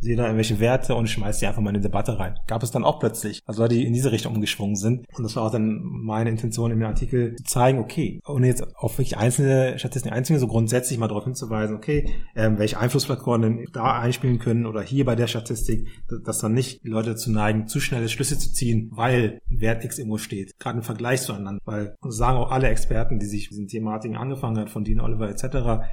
sehe da irgendwelche Werte und schmeiße die einfach mal in eine Debatte rein. Gab es dann auch plötzlich, also Leute, die in diese Richtung umgeschwungen sind. Und das war auch dann meine Intention in dem Artikel zu zeigen, okay, ohne jetzt auf wirklich einzelne Statistiken einzugehen, so grundsätzlich mal darauf hinzuweisen, okay, ähm, welche Einflussfaktoren denn da einspielen können oder hier bei der Statistik, dass dann nicht die Leute dazu neigen, zu schnelle Schlüsse zu ziehen, weil Wert X irgendwo steht. Gerade im Vergleich zueinander. Weil sagen auch alle Experten, die sich mit diesen Thematiken angefangen haben, von Dean Oliver etc.,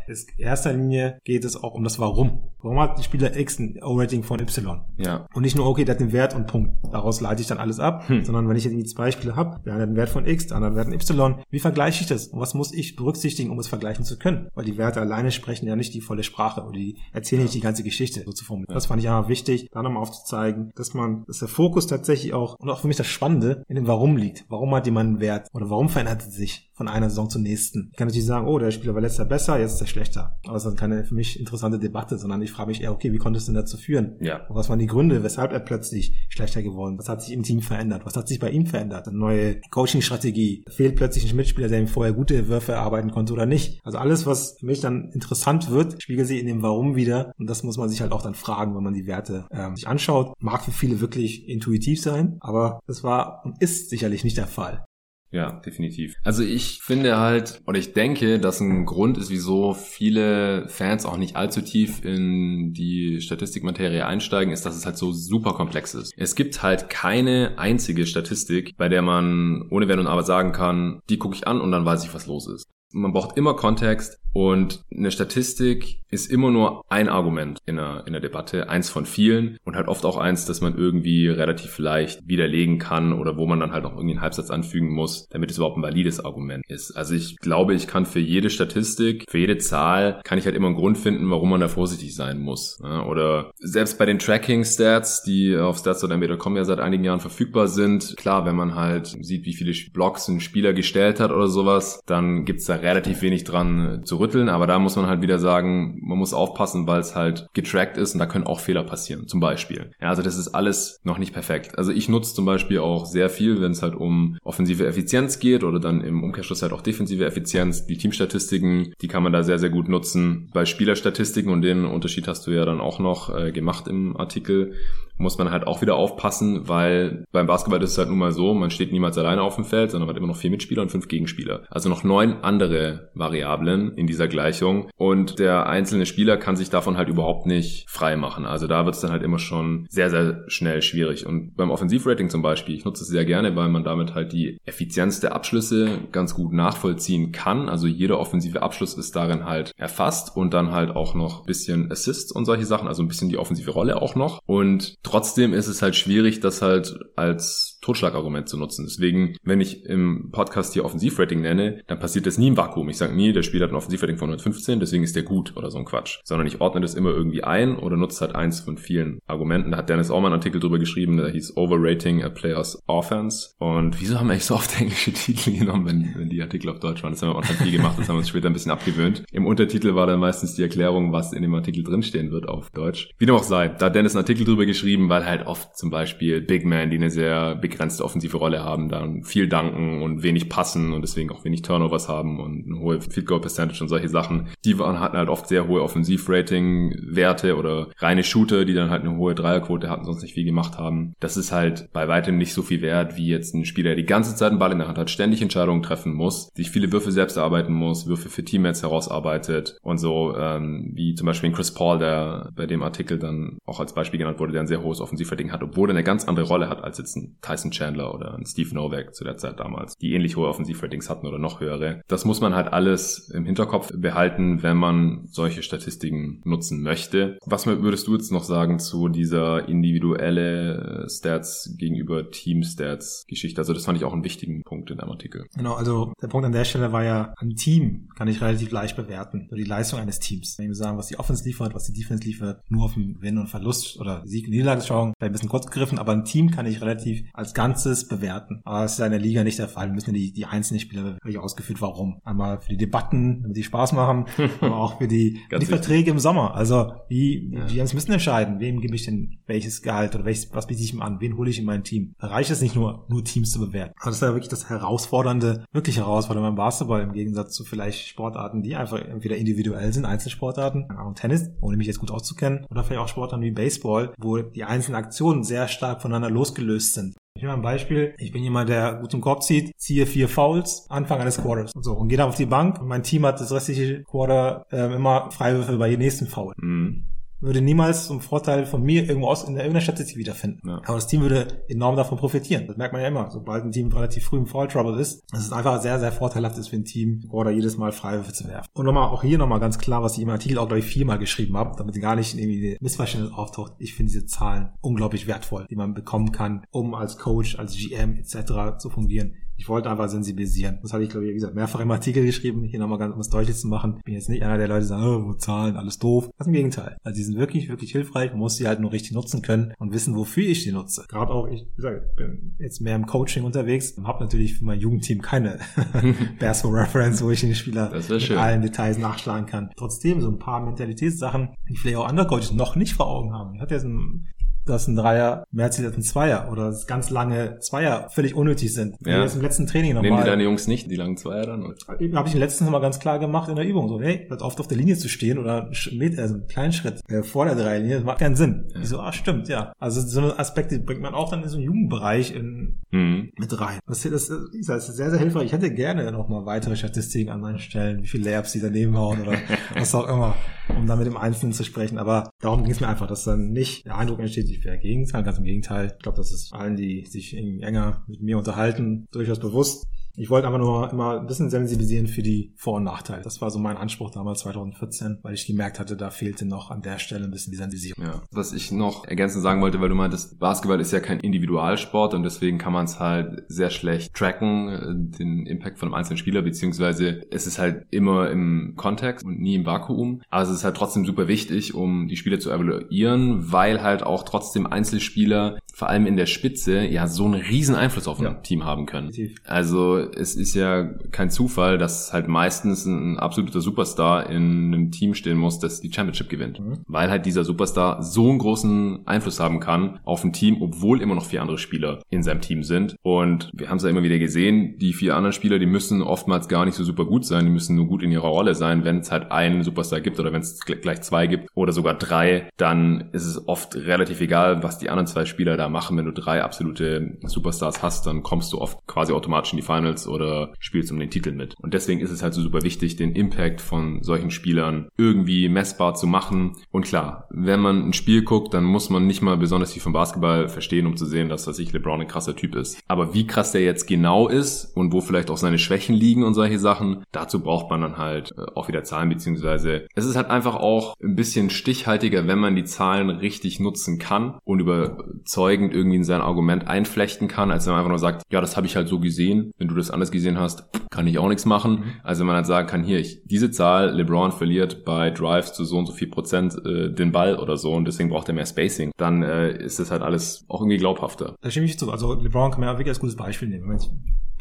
in erster Linie geht es auch um das Warum. Warum hat die Spieler X ein O-Rating von Y? Ja. Und nicht nur, okay, der hat den Wert und Punkt. Daraus leite ich dann alles ab, hm. sondern wenn ich jetzt irgendwie zwei Beispiele habe, der hat einen Wert von X, der andere Wert von Y, wie vergleiche ich das? Und was muss ich berücksichtigen, um es vergleichen zu können? Weil die Werte alleine sprechen ja nicht die volle Sprache oder die erzählen nicht die ganze Geschichte so zu formulieren. Ja. Das fand ich aber wichtig, da nochmal aufzuzeigen, dass man, dass der Fokus tatsächlich auch, und auch für mich das Spannende, in dem Warum liegt. Warum hat jemand einen Wert? Oder warum verändert es sich? Von einer Saison zur nächsten. Ich kann natürlich sagen, oh, der Spieler war letzter besser, jetzt ist er schlechter. Aber es ist dann keine für mich interessante Debatte, sondern ich frage mich eher, okay, wie konnte es denn dazu führen? Ja. Und was waren die Gründe, weshalb er plötzlich schlechter geworden? Was hat sich im Team verändert? Was hat sich bei ihm verändert? Eine neue Coaching-Strategie? Fehlt plötzlich ein Mitspieler, der ihm vorher gute Würfe erarbeiten konnte oder nicht? Also alles, was für mich dann interessant wird, spiegelt sich in dem Warum wieder. Und das muss man sich halt auch dann fragen, wenn man die Werte ähm, sich anschaut. Mag für viele wirklich intuitiv sein, aber das war und ist sicherlich nicht der Fall. Ja, definitiv. Also ich finde halt, oder ich denke, dass ein Grund ist, wieso viele Fans auch nicht allzu tief in die Statistikmaterie einsteigen, ist, dass es halt so super komplex ist. Es gibt halt keine einzige Statistik, bei der man ohne Wenn und Aber sagen kann, die gucke ich an und dann weiß ich, was los ist. Man braucht immer Kontext und eine Statistik ist immer nur ein Argument in der, in der Debatte, eins von vielen und halt oft auch eins, das man irgendwie relativ leicht widerlegen kann oder wo man dann halt auch irgendwie einen Halbsatz anfügen muss, damit es überhaupt ein valides Argument ist. Also ich glaube, ich kann für jede Statistik, für jede Zahl, kann ich halt immer einen Grund finden, warum man da vorsichtig sein muss. Oder selbst bei den Tracking-Stats, die auf stats.mb.com ja seit einigen Jahren verfügbar sind, klar, wenn man halt sieht, wie viele Blocks ein Spieler gestellt hat oder sowas, dann gibt's da relativ wenig dran zu rütteln, aber da muss man halt wieder sagen, man muss aufpassen, weil es halt getrackt ist und da können auch Fehler passieren, zum Beispiel. Ja, also das ist alles noch nicht perfekt. Also ich nutze zum Beispiel auch sehr viel, wenn es halt um offensive Effizienz geht oder dann im Umkehrschluss halt auch defensive Effizienz. Die Teamstatistiken, die kann man da sehr, sehr gut nutzen. Bei Spielerstatistiken und den Unterschied hast du ja dann auch noch äh, gemacht im Artikel muss man halt auch wieder aufpassen, weil beim Basketball ist es halt nun mal so, man steht niemals alleine auf dem Feld, sondern man hat immer noch vier Mitspieler und fünf Gegenspieler. Also noch neun andere Variablen in dieser Gleichung und der einzelne Spieler kann sich davon halt überhaupt nicht frei machen. Also da wird es dann halt immer schon sehr, sehr schnell schwierig. Und beim Offensivrating zum Beispiel, ich nutze es sehr gerne, weil man damit halt die Effizienz der Abschlüsse ganz gut nachvollziehen kann. Also jeder offensive Abschluss ist darin halt erfasst und dann halt auch noch bisschen Assists und solche Sachen, also ein bisschen die offensive Rolle auch noch. Und Trotzdem ist es halt schwierig, das halt als Totschlagargument zu nutzen. Deswegen, wenn ich im Podcast hier Offensivrating nenne, dann passiert das nie im Vakuum. Ich sage nie, der Spieler hat ein Offensivrating von 115, deswegen ist der gut oder so ein Quatsch. Sondern ich ordne das immer irgendwie ein oder nutze halt eins von vielen Argumenten. Da hat Dennis auch mal einen Artikel drüber geschrieben, der hieß Overrating a Player's Offense. Und wieso haben wir eigentlich so oft englische Titel genommen, wenn, wenn die Artikel auf Deutsch waren? Das haben wir auch schon viel gemacht, das haben wir uns später ein bisschen abgewöhnt. Im Untertitel war dann meistens die Erklärung, was in dem Artikel drinstehen wird auf Deutsch. Wie dem auch sei, da hat Dennis einen Artikel drüber geschrieben, weil halt oft zum Beispiel Big Man, die eine sehr Big begrenzte offensive Rolle haben, dann viel danken und wenig passen und deswegen auch wenig Turnovers haben und eine hohe Field Goal Percentage und solche Sachen. Die waren, hatten halt oft sehr hohe Offensivrating-Werte oder reine Shooter, die dann halt eine hohe Dreierquote hatten, sonst nicht viel gemacht haben. Das ist halt bei weitem nicht so viel wert wie jetzt ein Spieler, der die ganze Zeit einen Ball in der Hand hat, ständig Entscheidungen treffen muss, sich viele Würfe selbst erarbeiten muss, Würfe für Teammates herausarbeitet und so, ähm, wie zum Beispiel Chris Paul, der bei dem Artikel dann auch als Beispiel genannt wurde, der ein sehr hohes Offensivrating hat, obwohl er eine ganz andere Rolle hat als jetzt ein Tyson Chandler oder ein Steve Novak zu der Zeit damals, die ähnlich hohe Offensivratings hatten oder noch höhere. Das muss man halt alles im Hinterkopf behalten, wenn man solche Statistiken nutzen möchte. Was würdest du jetzt noch sagen zu dieser individuelle Stats gegenüber Team-Stats Geschichte? Also das fand ich auch einen wichtigen Punkt in deinem Artikel. Genau, also der Punkt an der Stelle war ja, ein Team kann ich relativ leicht bewerten. So die Leistung eines Teams. Wenn wir sagen, was die Offense liefert, was die Defense liefert, nur auf dem Win und Verlust oder Sieg und Niederlage schauen, vielleicht ein bisschen kurz gegriffen, aber ein Team kann ich relativ als Ganzes bewerten. Aber das ist ja in der Liga nicht der Fall. Wir müssen die, die einzelnen Spieler wirklich ausgeführt, warum. Einmal für die Debatten, damit die Spaß machen, aber auch für die, für die Verträge im Sommer. Also wie, ja. wir müssen entscheiden, wem gebe ich denn welches Gehalt oder welches, was biete ich ihm an, wen hole ich in mein Team. Da reicht es nicht nur, nur Teams zu bewerten. Aber das ist ja wirklich das Herausfordernde, wirklich Herausfordernde beim Basketball im Gegensatz zu vielleicht Sportarten, die einfach entweder individuell sind, Einzelsportarten, auch Tennis, ohne mich jetzt gut auszukennen, oder vielleicht auch Sportarten wie Baseball, wo die einzelnen Aktionen sehr stark voneinander losgelöst sind. Ich mache ein Beispiel. Ich bin jemand, der gut zum Korb zieht, ziehe vier Fouls, Anfang eines Quarters und so und gehe dann auf die Bank und mein Team hat das restliche Quarter äh, immer Freiwürfe bei jedem nächsten Foul. Mhm würde niemals zum Vorteil von mir irgendwo aus in irgendeiner Statistik wiederfinden. Ja. Aber das Team würde enorm davon profitieren. Das merkt man ja immer. Sobald ein Team relativ früh im Fall Trouble ist, dass es einfach sehr, sehr vorteilhaft ist für ein Team, oder jedes Mal Freiwürfe zu werfen. Und nochmal, auch hier nochmal ganz klar, was ich im Artikel auch, glaube ich, viermal geschrieben habe, damit gar nicht irgendwie Missverständnis auftaucht. Ich finde diese Zahlen unglaublich wertvoll, die man bekommen kann, um als Coach, als GM etc. zu fungieren ich wollte einfach sensibilisieren. Das hatte ich, glaube ich, wie gesagt, mehrfach im Artikel geschrieben, hier nochmal ganz, um es deutlich zu machen. Ich bin jetzt nicht einer der Leute, die sagen, oh, wo Zahlen, alles doof. Das ist im Gegenteil. Also die sind wirklich, wirklich hilfreich. Man muss sie halt nur richtig nutzen können und wissen, wofür ich die nutze. Gerade auch, ich, wie gesagt, bin jetzt mehr im Coaching unterwegs und habe natürlich für mein Jugendteam keine Basketball Reference, wo ich den Spieler mit allen Details nachschlagen kann. Trotzdem so ein paar Mentalitätssachen, die vielleicht auch andere Coaches noch nicht vor Augen haben. Ich hatte jetzt ein dass ein Dreier mehr zählt als ein Zweier oder dass ganz lange Zweier völlig unnötig sind. Ja. Jetzt im letzten Training nochmal. Nehmen die deine Jungs nicht, die langen Zweier dann? Habe ich im letzten Mal ganz klar gemacht in der Übung. So, hey, oft auf der Linie zu stehen oder mit, also einen kleinen Schritt äh, vor der Dreierlinie, das macht keinen Sinn. Ja. Ich so, ah, stimmt, ja. Also so eine Aspekte bringt man auch dann in so einen Jugendbereich in, mhm. mit rein. Das, das, das, das ist sehr, sehr hilfreich. Ich hätte gerne noch mal weitere Statistiken an meinen Stellen, wie viele Layups die daneben hauen oder was auch immer, um dann mit dem Einzelnen zu sprechen. Aber darum ging es mir einfach, dass dann nicht der Eindruck entsteht, ich wäre Gegenteil, ganz im Gegenteil. Ich glaube, das ist allen, die sich enger mit mir unterhalten, durchaus bewusst. Ich wollte aber nur immer ein bisschen sensibilisieren für die Vor- und Nachteile. Das war so mein Anspruch damals 2014, weil ich gemerkt hatte, da fehlte noch an der Stelle ein bisschen die Sensibilisierung. Ja. Was ich noch ergänzend sagen wollte, weil du meintest, Basketball ist ja kein Individualsport und deswegen kann man es halt sehr schlecht tracken, äh, den Impact von einem einzelnen Spieler, beziehungsweise es ist halt immer im Kontext und nie im Vakuum. Aber es ist halt trotzdem super wichtig, um die Spieler zu evaluieren, weil halt auch trotzdem Einzelspieler vor allem in der Spitze ja so einen riesen Einfluss auf ein ja. Team haben können. Also es ist ja kein Zufall, dass halt meistens ein absoluter Superstar in einem Team stehen muss, das die Championship gewinnt. Mhm. Weil halt dieser Superstar so einen großen Einfluss haben kann auf ein Team, obwohl immer noch vier andere Spieler in seinem Team sind. Und wir haben es ja immer wieder gesehen, die vier anderen Spieler, die müssen oftmals gar nicht so super gut sein, die müssen nur gut in ihrer Rolle sein. Wenn es halt einen Superstar gibt oder wenn es gleich zwei gibt oder sogar drei, dann ist es oft relativ egal, was die anderen zwei Spieler da machen. Wenn du drei absolute Superstars hast, dann kommst du oft quasi automatisch in die Finals oder spielst um den Titel mit. Und deswegen ist es halt so super wichtig, den Impact von solchen Spielern irgendwie messbar zu machen. Und klar, wenn man ein Spiel guckt, dann muss man nicht mal besonders viel vom Basketball verstehen, um zu sehen, dass das sich LeBron ein krasser Typ ist. Aber wie krass der jetzt genau ist und wo vielleicht auch seine Schwächen liegen und solche Sachen, dazu braucht man dann halt äh, auch wieder Zahlen, beziehungsweise es ist halt einfach auch ein bisschen stichhaltiger, wenn man die Zahlen richtig nutzen kann und überzeugend irgendwie in sein Argument einflechten kann, als wenn man einfach nur sagt, ja, das habe ich halt so gesehen. Wenn du das anders gesehen hast, kann ich auch nichts machen. Mhm. Also wenn man halt sagen kann, hier, ich, diese Zahl, LeBron verliert bei Drives zu so und so viel Prozent äh, den Ball oder so und deswegen braucht er mehr Spacing, dann äh, ist das halt alles auch irgendwie glaubhafter. Da stimme ich zu. Also LeBron kann man ja wirklich als gutes Beispiel nehmen.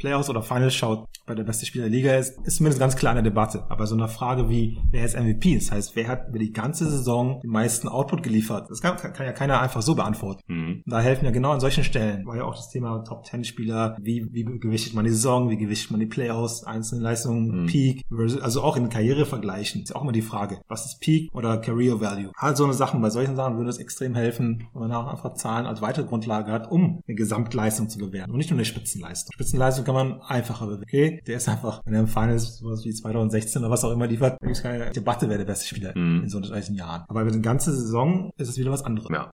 Playoffs oder Finals schaut, wer der beste Spieler der Liga ist, ist zumindest ganz klar eine Debatte. Aber so eine Frage wie, wer ist MVP? Das heißt, wer hat über die ganze Saison den meisten Output geliefert? Das kann, kann ja keiner einfach so beantworten. Mhm. Da helfen ja genau an solchen Stellen. War ja auch das Thema Top Ten Spieler. Wie, wie gewichtet man die Saison? Wie gewichtet man die Playoffs? Einzelne Leistungen, mhm. Peak, also auch in Karrierevergleichen. Ist ja auch immer die Frage, was ist Peak oder Career Value? Halt so eine Sachen, bei solchen Sachen würde es extrem helfen, wenn man auch einfach Zahlen als weitere Grundlage hat, um eine Gesamtleistung zu bewerten und nicht nur eine Spitzenleistung. Spitzenleistung kann man einfacher bewerten. Okay, der ist einfach, wenn er im Finals sowas wie 2016 oder was auch immer liefert, ist keine Debatte, wer der beste Spieler mhm. in so solchen Jahren. Aber über die ganze Saison ist es wieder was anderes. Ja.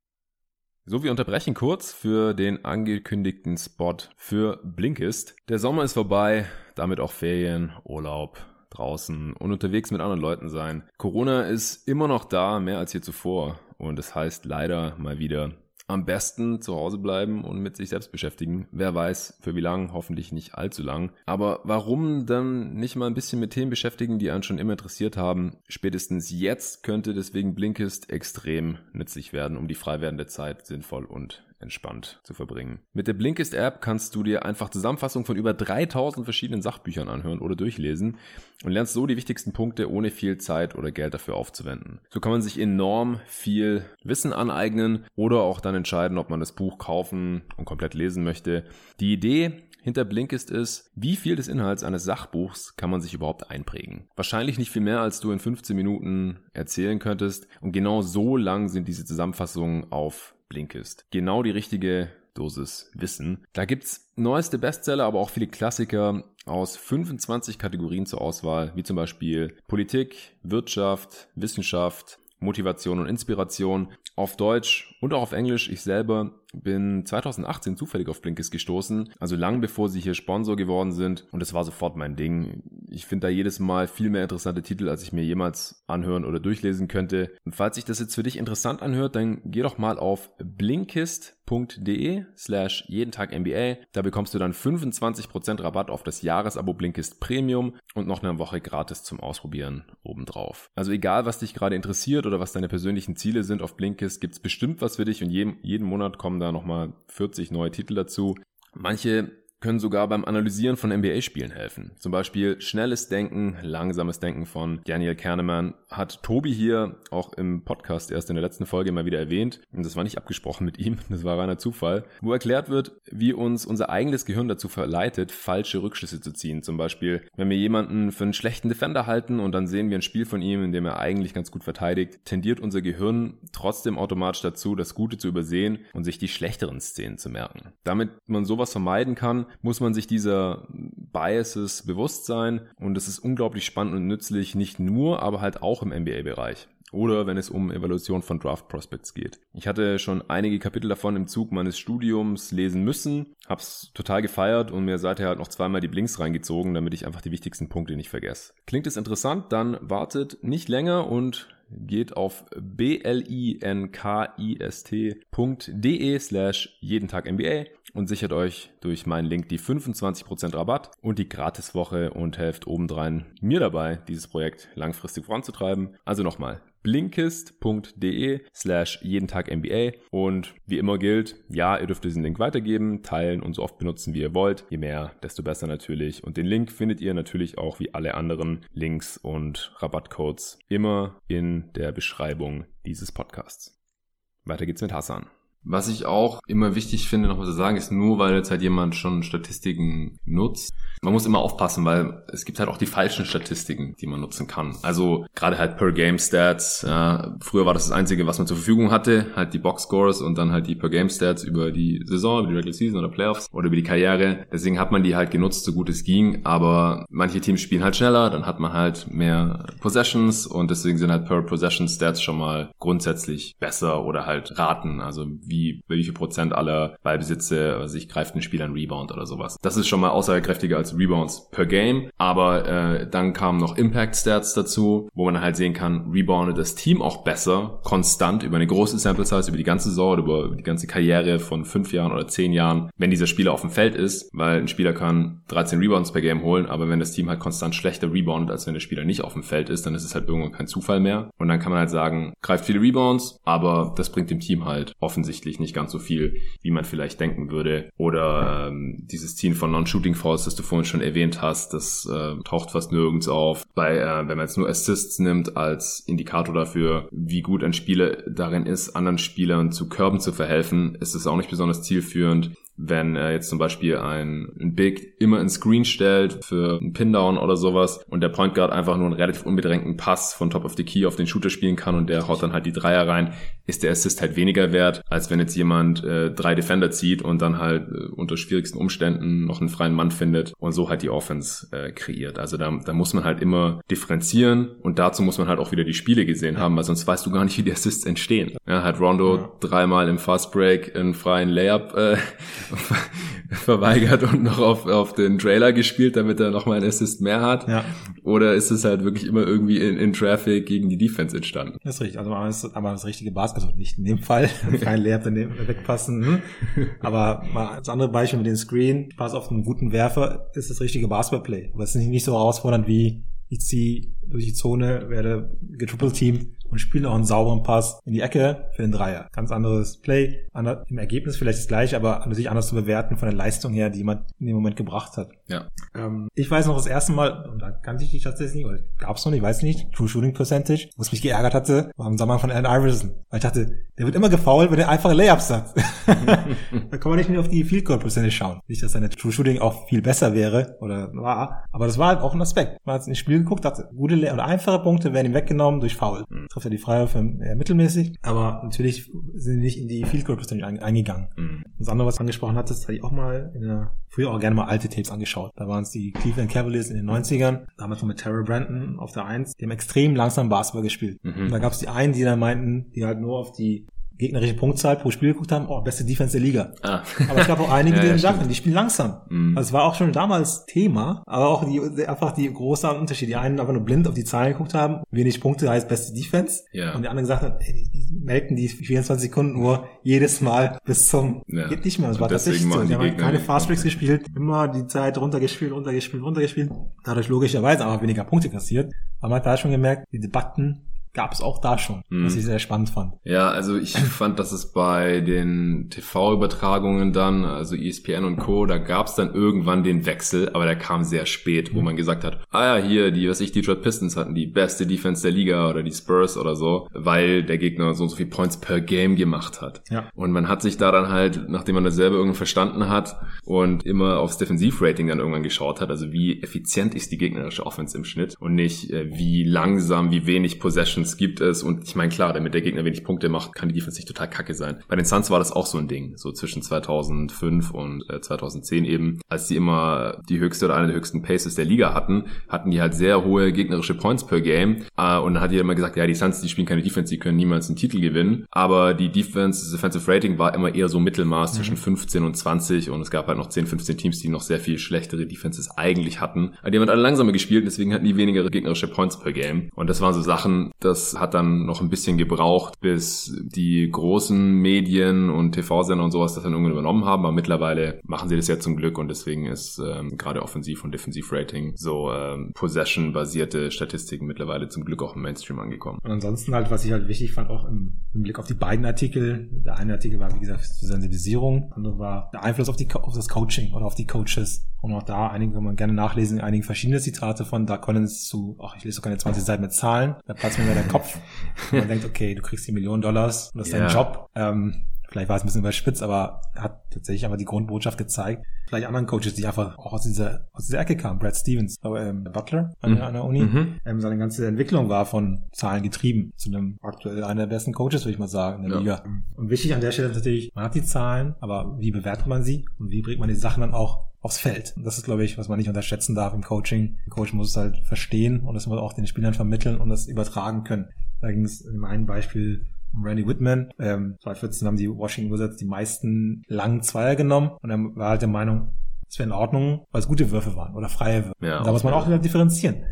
So, wir unterbrechen kurz für den angekündigten Spot für Blinkist. Der Sommer ist vorbei, damit auch Ferien, Urlaub, draußen und unterwegs mit anderen Leuten sein. Corona ist immer noch da, mehr als je zuvor. Und es das heißt leider mal wieder am besten zu Hause bleiben und mit sich selbst beschäftigen. Wer weiß, für wie lang, hoffentlich nicht allzu lang. Aber warum dann nicht mal ein bisschen mit Themen beschäftigen, die einen schon immer interessiert haben? Spätestens jetzt könnte deswegen Blinkist extrem nützlich werden, um die frei werdende Zeit sinnvoll und entspannt zu verbringen. Mit der Blinkist App kannst du dir einfach Zusammenfassungen von über 3000 verschiedenen Sachbüchern anhören oder durchlesen und lernst so die wichtigsten Punkte ohne viel Zeit oder Geld dafür aufzuwenden. So kann man sich enorm viel Wissen aneignen oder auch dann entscheiden, ob man das Buch kaufen und komplett lesen möchte. Die Idee hinter Blinkist ist, wie viel des Inhalts eines Sachbuchs kann man sich überhaupt einprägen? Wahrscheinlich nicht viel mehr, als du in 15 Minuten erzählen könntest. Und genau so lang sind diese Zusammenfassungen auf Blinkist. Genau die richtige Dosis Wissen. Da gibt's neueste Bestseller, aber auch viele Klassiker aus 25 Kategorien zur Auswahl, wie zum Beispiel Politik, Wirtschaft, Wissenschaft, Motivation und Inspiration auf Deutsch und auch auf Englisch. Ich selber bin 2018 zufällig auf Blinkist gestoßen, also lang bevor sie hier Sponsor geworden sind und es war sofort mein Ding. Ich finde da jedes Mal viel mehr interessante Titel, als ich mir jemals anhören oder durchlesen könnte. Und falls sich das jetzt für dich interessant anhört, dann geh doch mal auf blinkist.de slash jeden Tag MBA. Da bekommst du dann 25% Rabatt auf das Jahresabo Blinkist Premium und noch eine Woche gratis zum Ausprobieren obendrauf. Also egal, was dich gerade interessiert oder was deine persönlichen Ziele sind auf Blinkist, gibt's bestimmt was für dich und jeden, jeden Monat kommen da nochmal 40 neue Titel dazu. Manche können sogar beim Analysieren von NBA-Spielen helfen. Zum Beispiel Schnelles Denken, Langsames Denken von Daniel Kernemann hat Tobi hier auch im Podcast erst in der letzten Folge mal wieder erwähnt. Und das war nicht abgesprochen mit ihm, das war reiner Zufall. Wo erklärt wird, wie uns unser eigenes Gehirn dazu verleitet, falsche Rückschlüsse zu ziehen. Zum Beispiel, wenn wir jemanden für einen schlechten Defender halten und dann sehen wir ein Spiel von ihm, in dem er eigentlich ganz gut verteidigt, tendiert unser Gehirn trotzdem automatisch dazu, das Gute zu übersehen und sich die schlechteren Szenen zu merken. Damit man sowas vermeiden kann, muss man sich dieser Biases bewusst sein und es ist unglaublich spannend und nützlich, nicht nur, aber halt auch im NBA-Bereich. Oder wenn es um Evaluation von Draft Prospects geht. Ich hatte schon einige Kapitel davon im Zug meines Studiums lesen müssen, hab's total gefeiert und mir seither halt noch zweimal die Blinks reingezogen, damit ich einfach die wichtigsten Punkte nicht vergesse. Klingt es interessant, dann wartet nicht länger und geht auf blinkist.de slash jeden Tag MBA und sichert euch durch meinen Link die 25% Rabatt und die Gratiswoche und helft obendrein mir dabei, dieses Projekt langfristig voranzutreiben. Also nochmal blinkist.de slash jeden Tag MBA und wie immer gilt, ja, ihr dürft diesen Link weitergeben, teilen und so oft benutzen, wie ihr wollt. Je mehr, desto besser natürlich. Und den Link findet ihr natürlich auch wie alle anderen Links und Rabattcodes immer in der Beschreibung dieses Podcasts. Weiter geht's mit Hassan. Was ich auch immer wichtig finde, nochmal zu sagen, ist nur, weil jetzt halt jemand schon Statistiken nutzt. Man muss immer aufpassen, weil es gibt halt auch die falschen Statistiken, die man nutzen kann. Also gerade halt per Game Stats. Ja, früher war das das Einzige, was man zur Verfügung hatte, halt die Box Scores und dann halt die per Game Stats über die Saison, über die Regular Season oder Playoffs oder über die Karriere. Deswegen hat man die halt genutzt, so gut es ging. Aber manche Teams spielen halt schneller, dann hat man halt mehr Possessions und deswegen sind halt per Possession Stats schon mal grundsätzlich besser oder halt raten. Also wie, wie viel Prozent aller Ballbesitze sich greift ein Spieler einen Rebound oder sowas. Das ist schon mal aussagekräftiger als Rebounds per Game. Aber äh, dann kamen noch Impact Stats dazu, wo man halt sehen kann, reboundet das Team auch besser, konstant über eine große Sample Size, über die ganze Saison oder über die ganze Karriere von fünf Jahren oder zehn Jahren, wenn dieser Spieler auf dem Feld ist, weil ein Spieler kann 13 Rebounds per Game holen, aber wenn das Team halt konstant schlechter reboundet, als wenn der Spieler nicht auf dem Feld ist, dann ist es halt irgendwann kein Zufall mehr. Und dann kann man halt sagen, greift viele Rebounds, aber das bringt dem Team halt offensichtlich offensichtlich nicht ganz so viel, wie man vielleicht denken würde. Oder ähm, dieses Ziehen von Non-Shooting Falls, das du vorhin schon erwähnt hast, das äh, taucht fast nirgends auf. Bei, äh, wenn man jetzt nur Assists nimmt als Indikator dafür, wie gut ein Spieler darin ist, anderen Spielern zu Körben zu verhelfen, ist es auch nicht besonders zielführend wenn er jetzt zum Beispiel ein, ein Big immer ins Screen stellt für einen Pindown oder sowas und der Point Guard einfach nur einen relativ unbedrängten Pass von Top of the Key auf den Shooter spielen kann und der haut dann halt die Dreier rein, ist der Assist halt weniger wert, als wenn jetzt jemand äh, drei Defender zieht und dann halt äh, unter schwierigsten Umständen noch einen freien Mann findet und so halt die Offense äh, kreiert. Also da, da muss man halt immer differenzieren und dazu muss man halt auch wieder die Spiele gesehen haben, weil sonst weißt du gar nicht, wie die Assists entstehen. Ja, hat Rondo ja. dreimal im Fast Break einen freien Layup äh, verweigert und noch auf, auf den Trailer gespielt, damit er nochmal einen Assist mehr hat? Ja. Oder ist es halt wirklich immer irgendwie in, in Traffic gegen die Defense entstanden? Das ist richtig. Also man ist aber das richtige Basketball, also nicht in dem Fall, kein Layup daneben wegpassen. Hm? Aber mal das andere Beispiel mit dem Screen, Pass auf einen guten Werfer, ist das richtige Basketballplay. Aber es ist nicht so herausfordernd wie ich ziehe durch die Zone, werde getrippelteamt und spielen auch einen sauberen Pass in die Ecke für den Dreier. Ganz anderes Play, ander, im Ergebnis vielleicht das gleiche, aber natürlich anders zu bewerten von der Leistung her, die jemand in dem Moment gebracht hat. Ja. Ähm, ich weiß noch das erste Mal, und da kannte ich die tatsächlich nicht, oder gab's noch nicht, weiß nicht, True Shooting Percentage, wo es mich geärgert hatte, war im Sommer von Allen Iverson. Weil ich dachte, der wird immer gefoult, wenn er einfache Layups hat. da kann man nicht mehr auf die Field Goal Percentage schauen. Nicht, dass seine True Shooting auch viel besser wäre oder war, aber das war halt auch ein Aspekt. Man hat ins Spiel geguckt, dachte, gute oder einfache Punkte werden ihm weggenommen durch Foul. Mhm trifft er die Freiwürfe eher mittelmäßig, aber natürlich sind sie nicht in die Field Goal Percentage eingegangen. Mhm. Das andere, was du angesprochen hattest, hatte ich auch mal in der, früher auch gerne mal alte Tapes angeschaut. Da waren es die Cleveland Cavaliers in den 90ern, damals noch mit Terrell Brandon auf der 1, die haben extrem langsam Basketball gespielt. Mhm. Und da gab es die einen, die dann meinten, die halt nur auf die gegnerische Punktzahl pro Spiel geguckt haben, oh, beste Defense der Liga. Ah. Aber es gab auch einige, die ja, sagten, die spielen langsam. Mhm. Also es war auch schon damals Thema, aber auch die, einfach die großen Unterschiede. Die einen einfach nur blind auf die Zahlen geguckt haben, wenig Punkte heißt beste Defense. Ja. Und die anderen gesagt haben, ey, die, die melken die 24 Sekunden Uhr jedes Mal bis zum, ja. geht nicht mehr. Das war tatsächlich so. Die, die haben keine Fast Breaks gespielt, immer die Zeit runtergespielt, runtergespielt, runtergespielt. Dadurch logischerweise aber weniger Punkte kassiert. Aber man hat da schon gemerkt, die Debatten gab es auch da schon, mhm. was ich sehr spannend fand. Ja, also ich fand, dass es bei den TV-Übertragungen dann, also ESPN und Co., da gab es dann irgendwann den Wechsel, aber der kam sehr spät, wo mhm. man gesagt hat, ah ja, hier, die, was ich, die Detroit Pistons hatten die beste Defense der Liga oder die Spurs oder so, weil der Gegner so und so viel Points per Game gemacht hat. Ja. Und man hat sich da dann halt, nachdem man das selber irgendwie verstanden hat und immer aufs Defensivrating dann irgendwann geschaut hat, also wie effizient ist die gegnerische Offense im Schnitt und nicht äh, wie langsam, wie wenig Possessions Defense gibt es. Und ich meine, klar, damit der Gegner wenig Punkte macht, kann die Defense nicht total kacke sein. Bei den Suns war das auch so ein Ding, so zwischen 2005 und äh, 2010 eben. Als die immer die höchste oder eine der höchsten Paces der Liga hatten, hatten die halt sehr hohe gegnerische Points per Game. Äh, und dann hat jeder immer gesagt, ja, die Suns, die spielen keine Defense, die können niemals einen Titel gewinnen. Aber die Defense, das Defensive Rating war immer eher so Mittelmaß mhm. zwischen 15 und 20 und es gab halt noch 10, 15 Teams, die noch sehr viel schlechtere Defenses eigentlich hatten. Die haben halt alle langsamer gespielt, deswegen hatten die weniger gegnerische Points per Game. Und das waren so Sachen, das hat dann noch ein bisschen gebraucht, bis die großen Medien und TV-Sender und sowas das dann irgendwann übernommen haben. Aber mittlerweile machen sie das ja zum Glück und deswegen ist ähm, gerade Offensiv- und Defensiv-Rating so ähm, Possession-basierte Statistiken mittlerweile zum Glück auch im Mainstream angekommen. Und ansonsten halt, was ich halt wichtig fand, auch im, im Blick auf die beiden Artikel. Der eine Artikel war, wie gesagt, zur Sensibilisierung, der andere war der Einfluss auf, die, auf das Coaching oder auf die Coaches. Und auch da einige kann man gerne nachlesen, einige verschiedene Zitate von Doug Collins zu, ach, ich lese doch keine 20 Seiten mit Zahlen, da platzt mir der Kopf. Und man denkt, okay, du kriegst die Millionen Dollars und das ist yeah. dein Job. Ähm, vielleicht war es ein bisschen überspitzt, aber hat tatsächlich einfach die Grundbotschaft gezeigt. Vielleicht anderen Coaches, die einfach auch aus dieser, aus dieser Ecke kamen. Brad Stevens, aber, ähm, Butler an, mhm. an der Uni. Mhm. Ähm, seine ganze Entwicklung war von Zahlen getrieben. Zu einem aktuell einer der besten Coaches, würde ich mal sagen, in der ja. Liga. Und wichtig an der Stelle ist natürlich, man hat die Zahlen, aber wie bewertet man sie und wie bringt man die Sachen dann auch aufs Feld. Und das ist, glaube ich, was man nicht unterschätzen darf im Coaching. Der Coach muss es halt verstehen und das muss auch den Spielern vermitteln und das übertragen können. Da ging es in meinem Beispiel Randy Whitman. Ähm, 2014 haben die Washington Wizards die meisten langen Zweier genommen und er war halt der Meinung, es wäre in Ordnung, weil es gute Würfe waren oder freie Würfe. Ja, da muss man auch wieder differenzieren.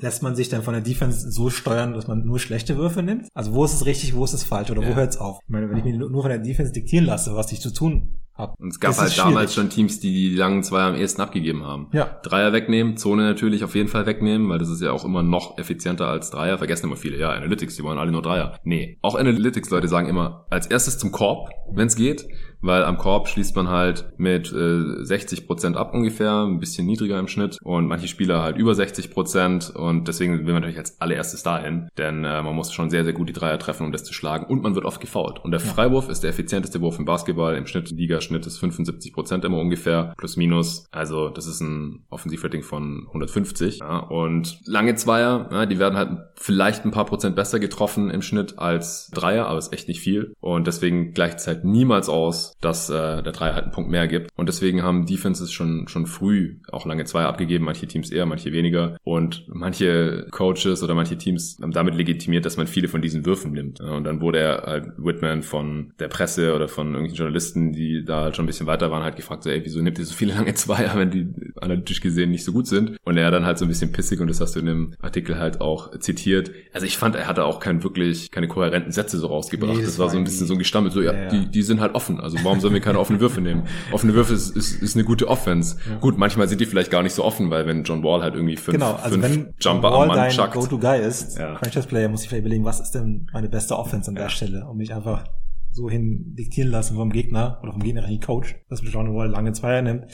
Lässt man sich dann von der Defense so steuern, dass man nur schlechte Würfe nimmt? Also wo ist es richtig, wo ist es falsch oder ja. wo hört es auf? Ich meine, wenn ich mir nur von der Defense diktieren lasse, was ich zu tun hab. Und es gab halt damals schon Teams, die die langen Zweier am ehesten abgegeben haben. Ja. Dreier wegnehmen, Zone natürlich auf jeden Fall wegnehmen, weil das ist ja auch immer noch effizienter als Dreier. Vergessen immer viele, ja, Analytics, die wollen alle nur Dreier. Nee, auch Analytics-Leute sagen immer, als erstes zum Korb, wenn es geht, weil am Korb schließt man halt mit äh, 60% ab ungefähr, ein bisschen niedriger im Schnitt und manche Spieler halt über 60% und deswegen will man natürlich als allererstes dahin, denn äh, man muss schon sehr, sehr gut die Dreier treffen, um das zu schlagen und man wird oft gefault. Und der Freiwurf ist der effizienteste Wurf im Basketball, im Schnitt Liga Schnitt ist 75% immer ungefähr, plus minus. Also das ist ein Offensivrating von 150. Ja, und lange Zweier, ja, die werden halt vielleicht ein paar Prozent besser getroffen im Schnitt als Dreier, aber ist echt nicht viel. Und deswegen gleicht es halt niemals aus, dass äh, der Dreier halt einen Punkt mehr gibt. Und deswegen haben Defenses schon, schon früh auch lange Zweier abgegeben, manche Teams eher, manche weniger. Und manche Coaches oder manche Teams haben damit legitimiert, dass man viele von diesen Würfen nimmt. Und dann wurde er halt Whitman von der Presse oder von irgendwelchen Journalisten, die da halt schon ein bisschen weiter waren, halt gefragt, so, ey, wieso nimmt ihr so viele lange Zweier, wenn die analytisch gesehen nicht so gut sind? Und er dann halt so ein bisschen pissig und das hast du in dem Artikel halt auch zitiert. Also ich fand, er hatte auch kein wirklich, keine kohärenten Sätze so rausgebracht. Nee, das, das, war so ein bisschen so ein Gestammel, so, ja, ja, ja. Die, die sind halt offen. Also warum sollen wir keine offenen Würfe nehmen? Offene Würfe ist, ist, ist eine gute Offense. Ja. Gut, manchmal sind die vielleicht gar nicht so offen, weil wenn John Wall halt irgendwie fünf, genau, also fünf wenn Jumper Wall am Mann dein chuckt. Go-To-Guy ist, ja. Franchise-Player, muss ich vielleicht überlegen, was ist denn meine beste Offense an der Stelle, um mich einfach so hin diktieren lassen vom Gegner oder vom gegnerischen Coach, dass John Wall lange Zweier nimmt.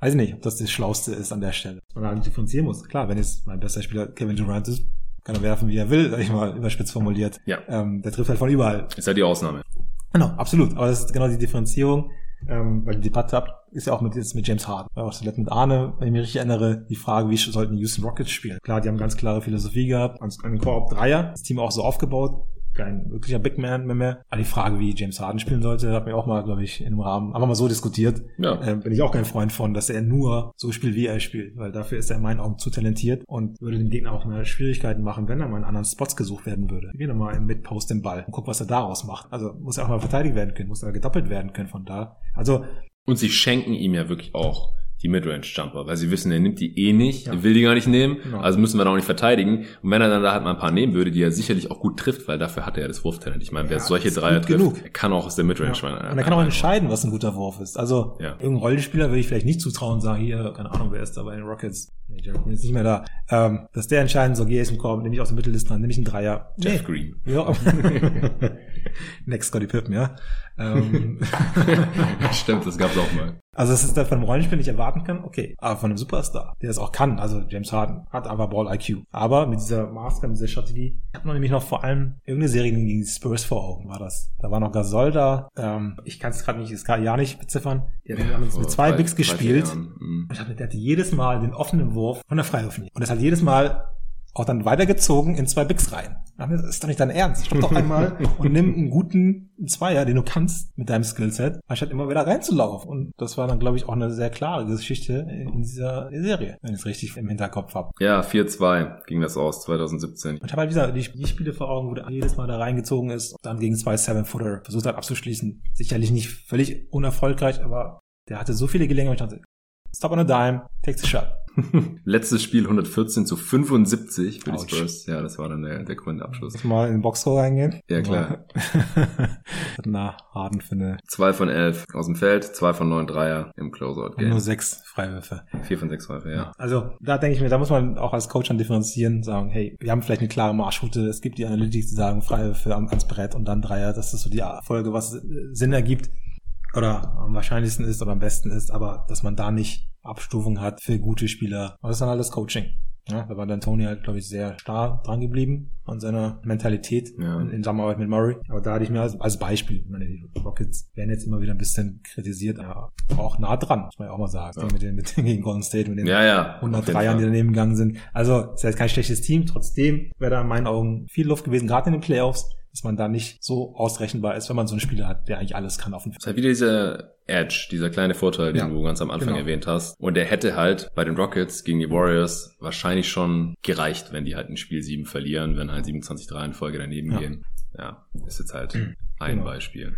Weiß ich nicht, ob das das Schlauste ist an der Stelle. Man halt differenzieren muss. Klar, wenn jetzt mein bester Spieler Kevin Durant ist, kann er werfen, wie er will, sag ich mal, überspitzt formuliert. Ja. Ähm, der trifft halt von überall. Ist halt die Ausnahme. Genau, absolut. Aber das ist genau die Differenzierung, ähm, weil die Debatte habt, ist ja auch mit, jetzt mit James Harden. Auch zuletzt mit Arne, wenn ich mich richtig erinnere, die Frage, wie sollten die Houston Rockets spielen? Klar, die haben ganz klare Philosophie gehabt, an den Korb Dreier, das Team auch so aufgebaut, kein wirklicher Big Man mehr. mehr. Aber die Frage, wie James Harden spielen sollte, hat mir auch mal, glaube ich, in einem Rahmen einfach mal so diskutiert. Ja. Ähm, bin ich auch kein Freund von, dass er nur so spielt, wie er spielt, weil dafür ist er in meinen Augen zu talentiert und würde dem Gegner auch mehr Schwierigkeiten machen, wenn er mal in anderen Spots gesucht werden würde. Geh doch mal im Mid-Post den Ball und guck, was er daraus macht. Also muss er auch mal verteidigt werden können, muss er gedoppelt werden können von da. Also und sie schenken ihm ja wirklich auch die Midrange-Jumper, weil sie wissen, er nimmt die eh nicht, ja. er will die gar nicht nehmen, genau. also müssen wir da auch nicht verteidigen. Und wenn er dann da halt mal ein paar nehmen würde, die er sicherlich auch gut trifft, weil dafür hat er ja das Wurftalent. Ich meine, wer ja, solche Dreier trifft, genug. er kann auch aus der Midrange ja. Und er kann auch entscheiden, was ein guter Wurf ist. Also ja. irgendein Rollenspieler würde ich vielleicht nicht zutrauen sagen, hier, keine Ahnung, wer ist da bei den Rockets? Jerry Green ist nicht mehr da. Ähm, dass der entscheiden soll, gehe ich im Korb, nehme ich aus dem Mittellisten an, nehme ich einen Dreier. Jeff nee. Green. Ja. Next Scotty Pippen, ja. Ähm. Stimmt, das gab's auch mal. Also das ist das von einem Rollenspiel nicht erwarten kann, okay. Aber von einem Superstar, der das auch kann, also James Harden hat aber Ball IQ. Aber mit dieser Maske, mit dieser Strategie, ich habe noch nämlich noch vor allem irgendeine Serie gegen die Spurs vor Augen, war das. Da war noch Gasol da, ähm, ich kann es gerade nicht, das kann ja nicht beziffern. Die haben ja, mit, mit zwei Bigs gespielt. Mhm. Und ich hab, der hatte jedes Mal den offenen Wurf von der Freiwurflinie. Und das hat jedes Mal auch dann weitergezogen in zwei Bigs rein. Das ist doch nicht dein Ernst. Stopp doch einmal und nimm einen guten Zweier, den du kannst mit deinem Skillset, anstatt immer wieder reinzulaufen. Und das war dann, glaube ich, auch eine sehr klare Geschichte in dieser Serie, wenn ich es richtig im Hinterkopf habe. Ja, 4-2 ging das aus, 2017. Und ich habe halt wieder die, die Spiele vor Augen, wo der jedes Mal da reingezogen ist, dann gegen zwei Seven-Footer versucht hat abzuschließen. Sicherlich nicht völlig unerfolgreich, aber der hatte so viele Gelegenheiten. Ich dachte, stop on a dime, takes a shot. Letztes Spiel 114 zu 75 für Ouch. die Spurs. Ja, das war dann der, der Grundabschluss. Mal in den Boxscore reingehen? Ja, klar. Na, Harden für eine. Zwei von elf aus dem Feld, zwei von neun Dreier im Closeout-Game. Nur sechs Freiwürfe. Vier von sechs Freiwürfe, ja. Also, da denke ich mir, da muss man auch als Coach dann differenzieren, sagen, hey, wir haben vielleicht eine klare Marschroute, es gibt die Analytics, die sagen Freiwürfe ans Brett und dann Dreier, das ist so die Folge, was Sinn ergibt oder am wahrscheinlichsten ist oder am besten ist, aber dass man da nicht Abstufung hat für gute Spieler. Aber das ist dann alles Coaching. Ja, da war dann Tony halt, glaube ich, sehr starr dran geblieben an seiner Mentalität ja. in, in Zusammenarbeit mit Murray. Aber da hatte ich mir als, als Beispiel, ich meine, die Rockets werden jetzt immer wieder ein bisschen kritisiert, aber auch nah dran, muss man ja auch mal sagen. Ja. Mit den, mit den gegen Golden State, mit den ja, ja, 103 Jahren, die daneben gegangen sind. Also, es ist jetzt kein schlechtes Team. Trotzdem wäre da in meinen Augen viel Luft gewesen, gerade in den Playoffs dass man da nicht so ausrechenbar ist, wenn man so einen Spieler hat, der eigentlich alles kann auf dem Feld. Es ist halt wieder dieser Edge, dieser kleine Vorteil, den ja, du ganz am Anfang genau. erwähnt hast. Und der hätte halt bei den Rockets gegen die Warriors wahrscheinlich schon gereicht, wenn die halt ein Spiel 7 verlieren, wenn halt 27 3 in Folge daneben ja. gehen. Ja, ist jetzt halt ein genau. Beispiel.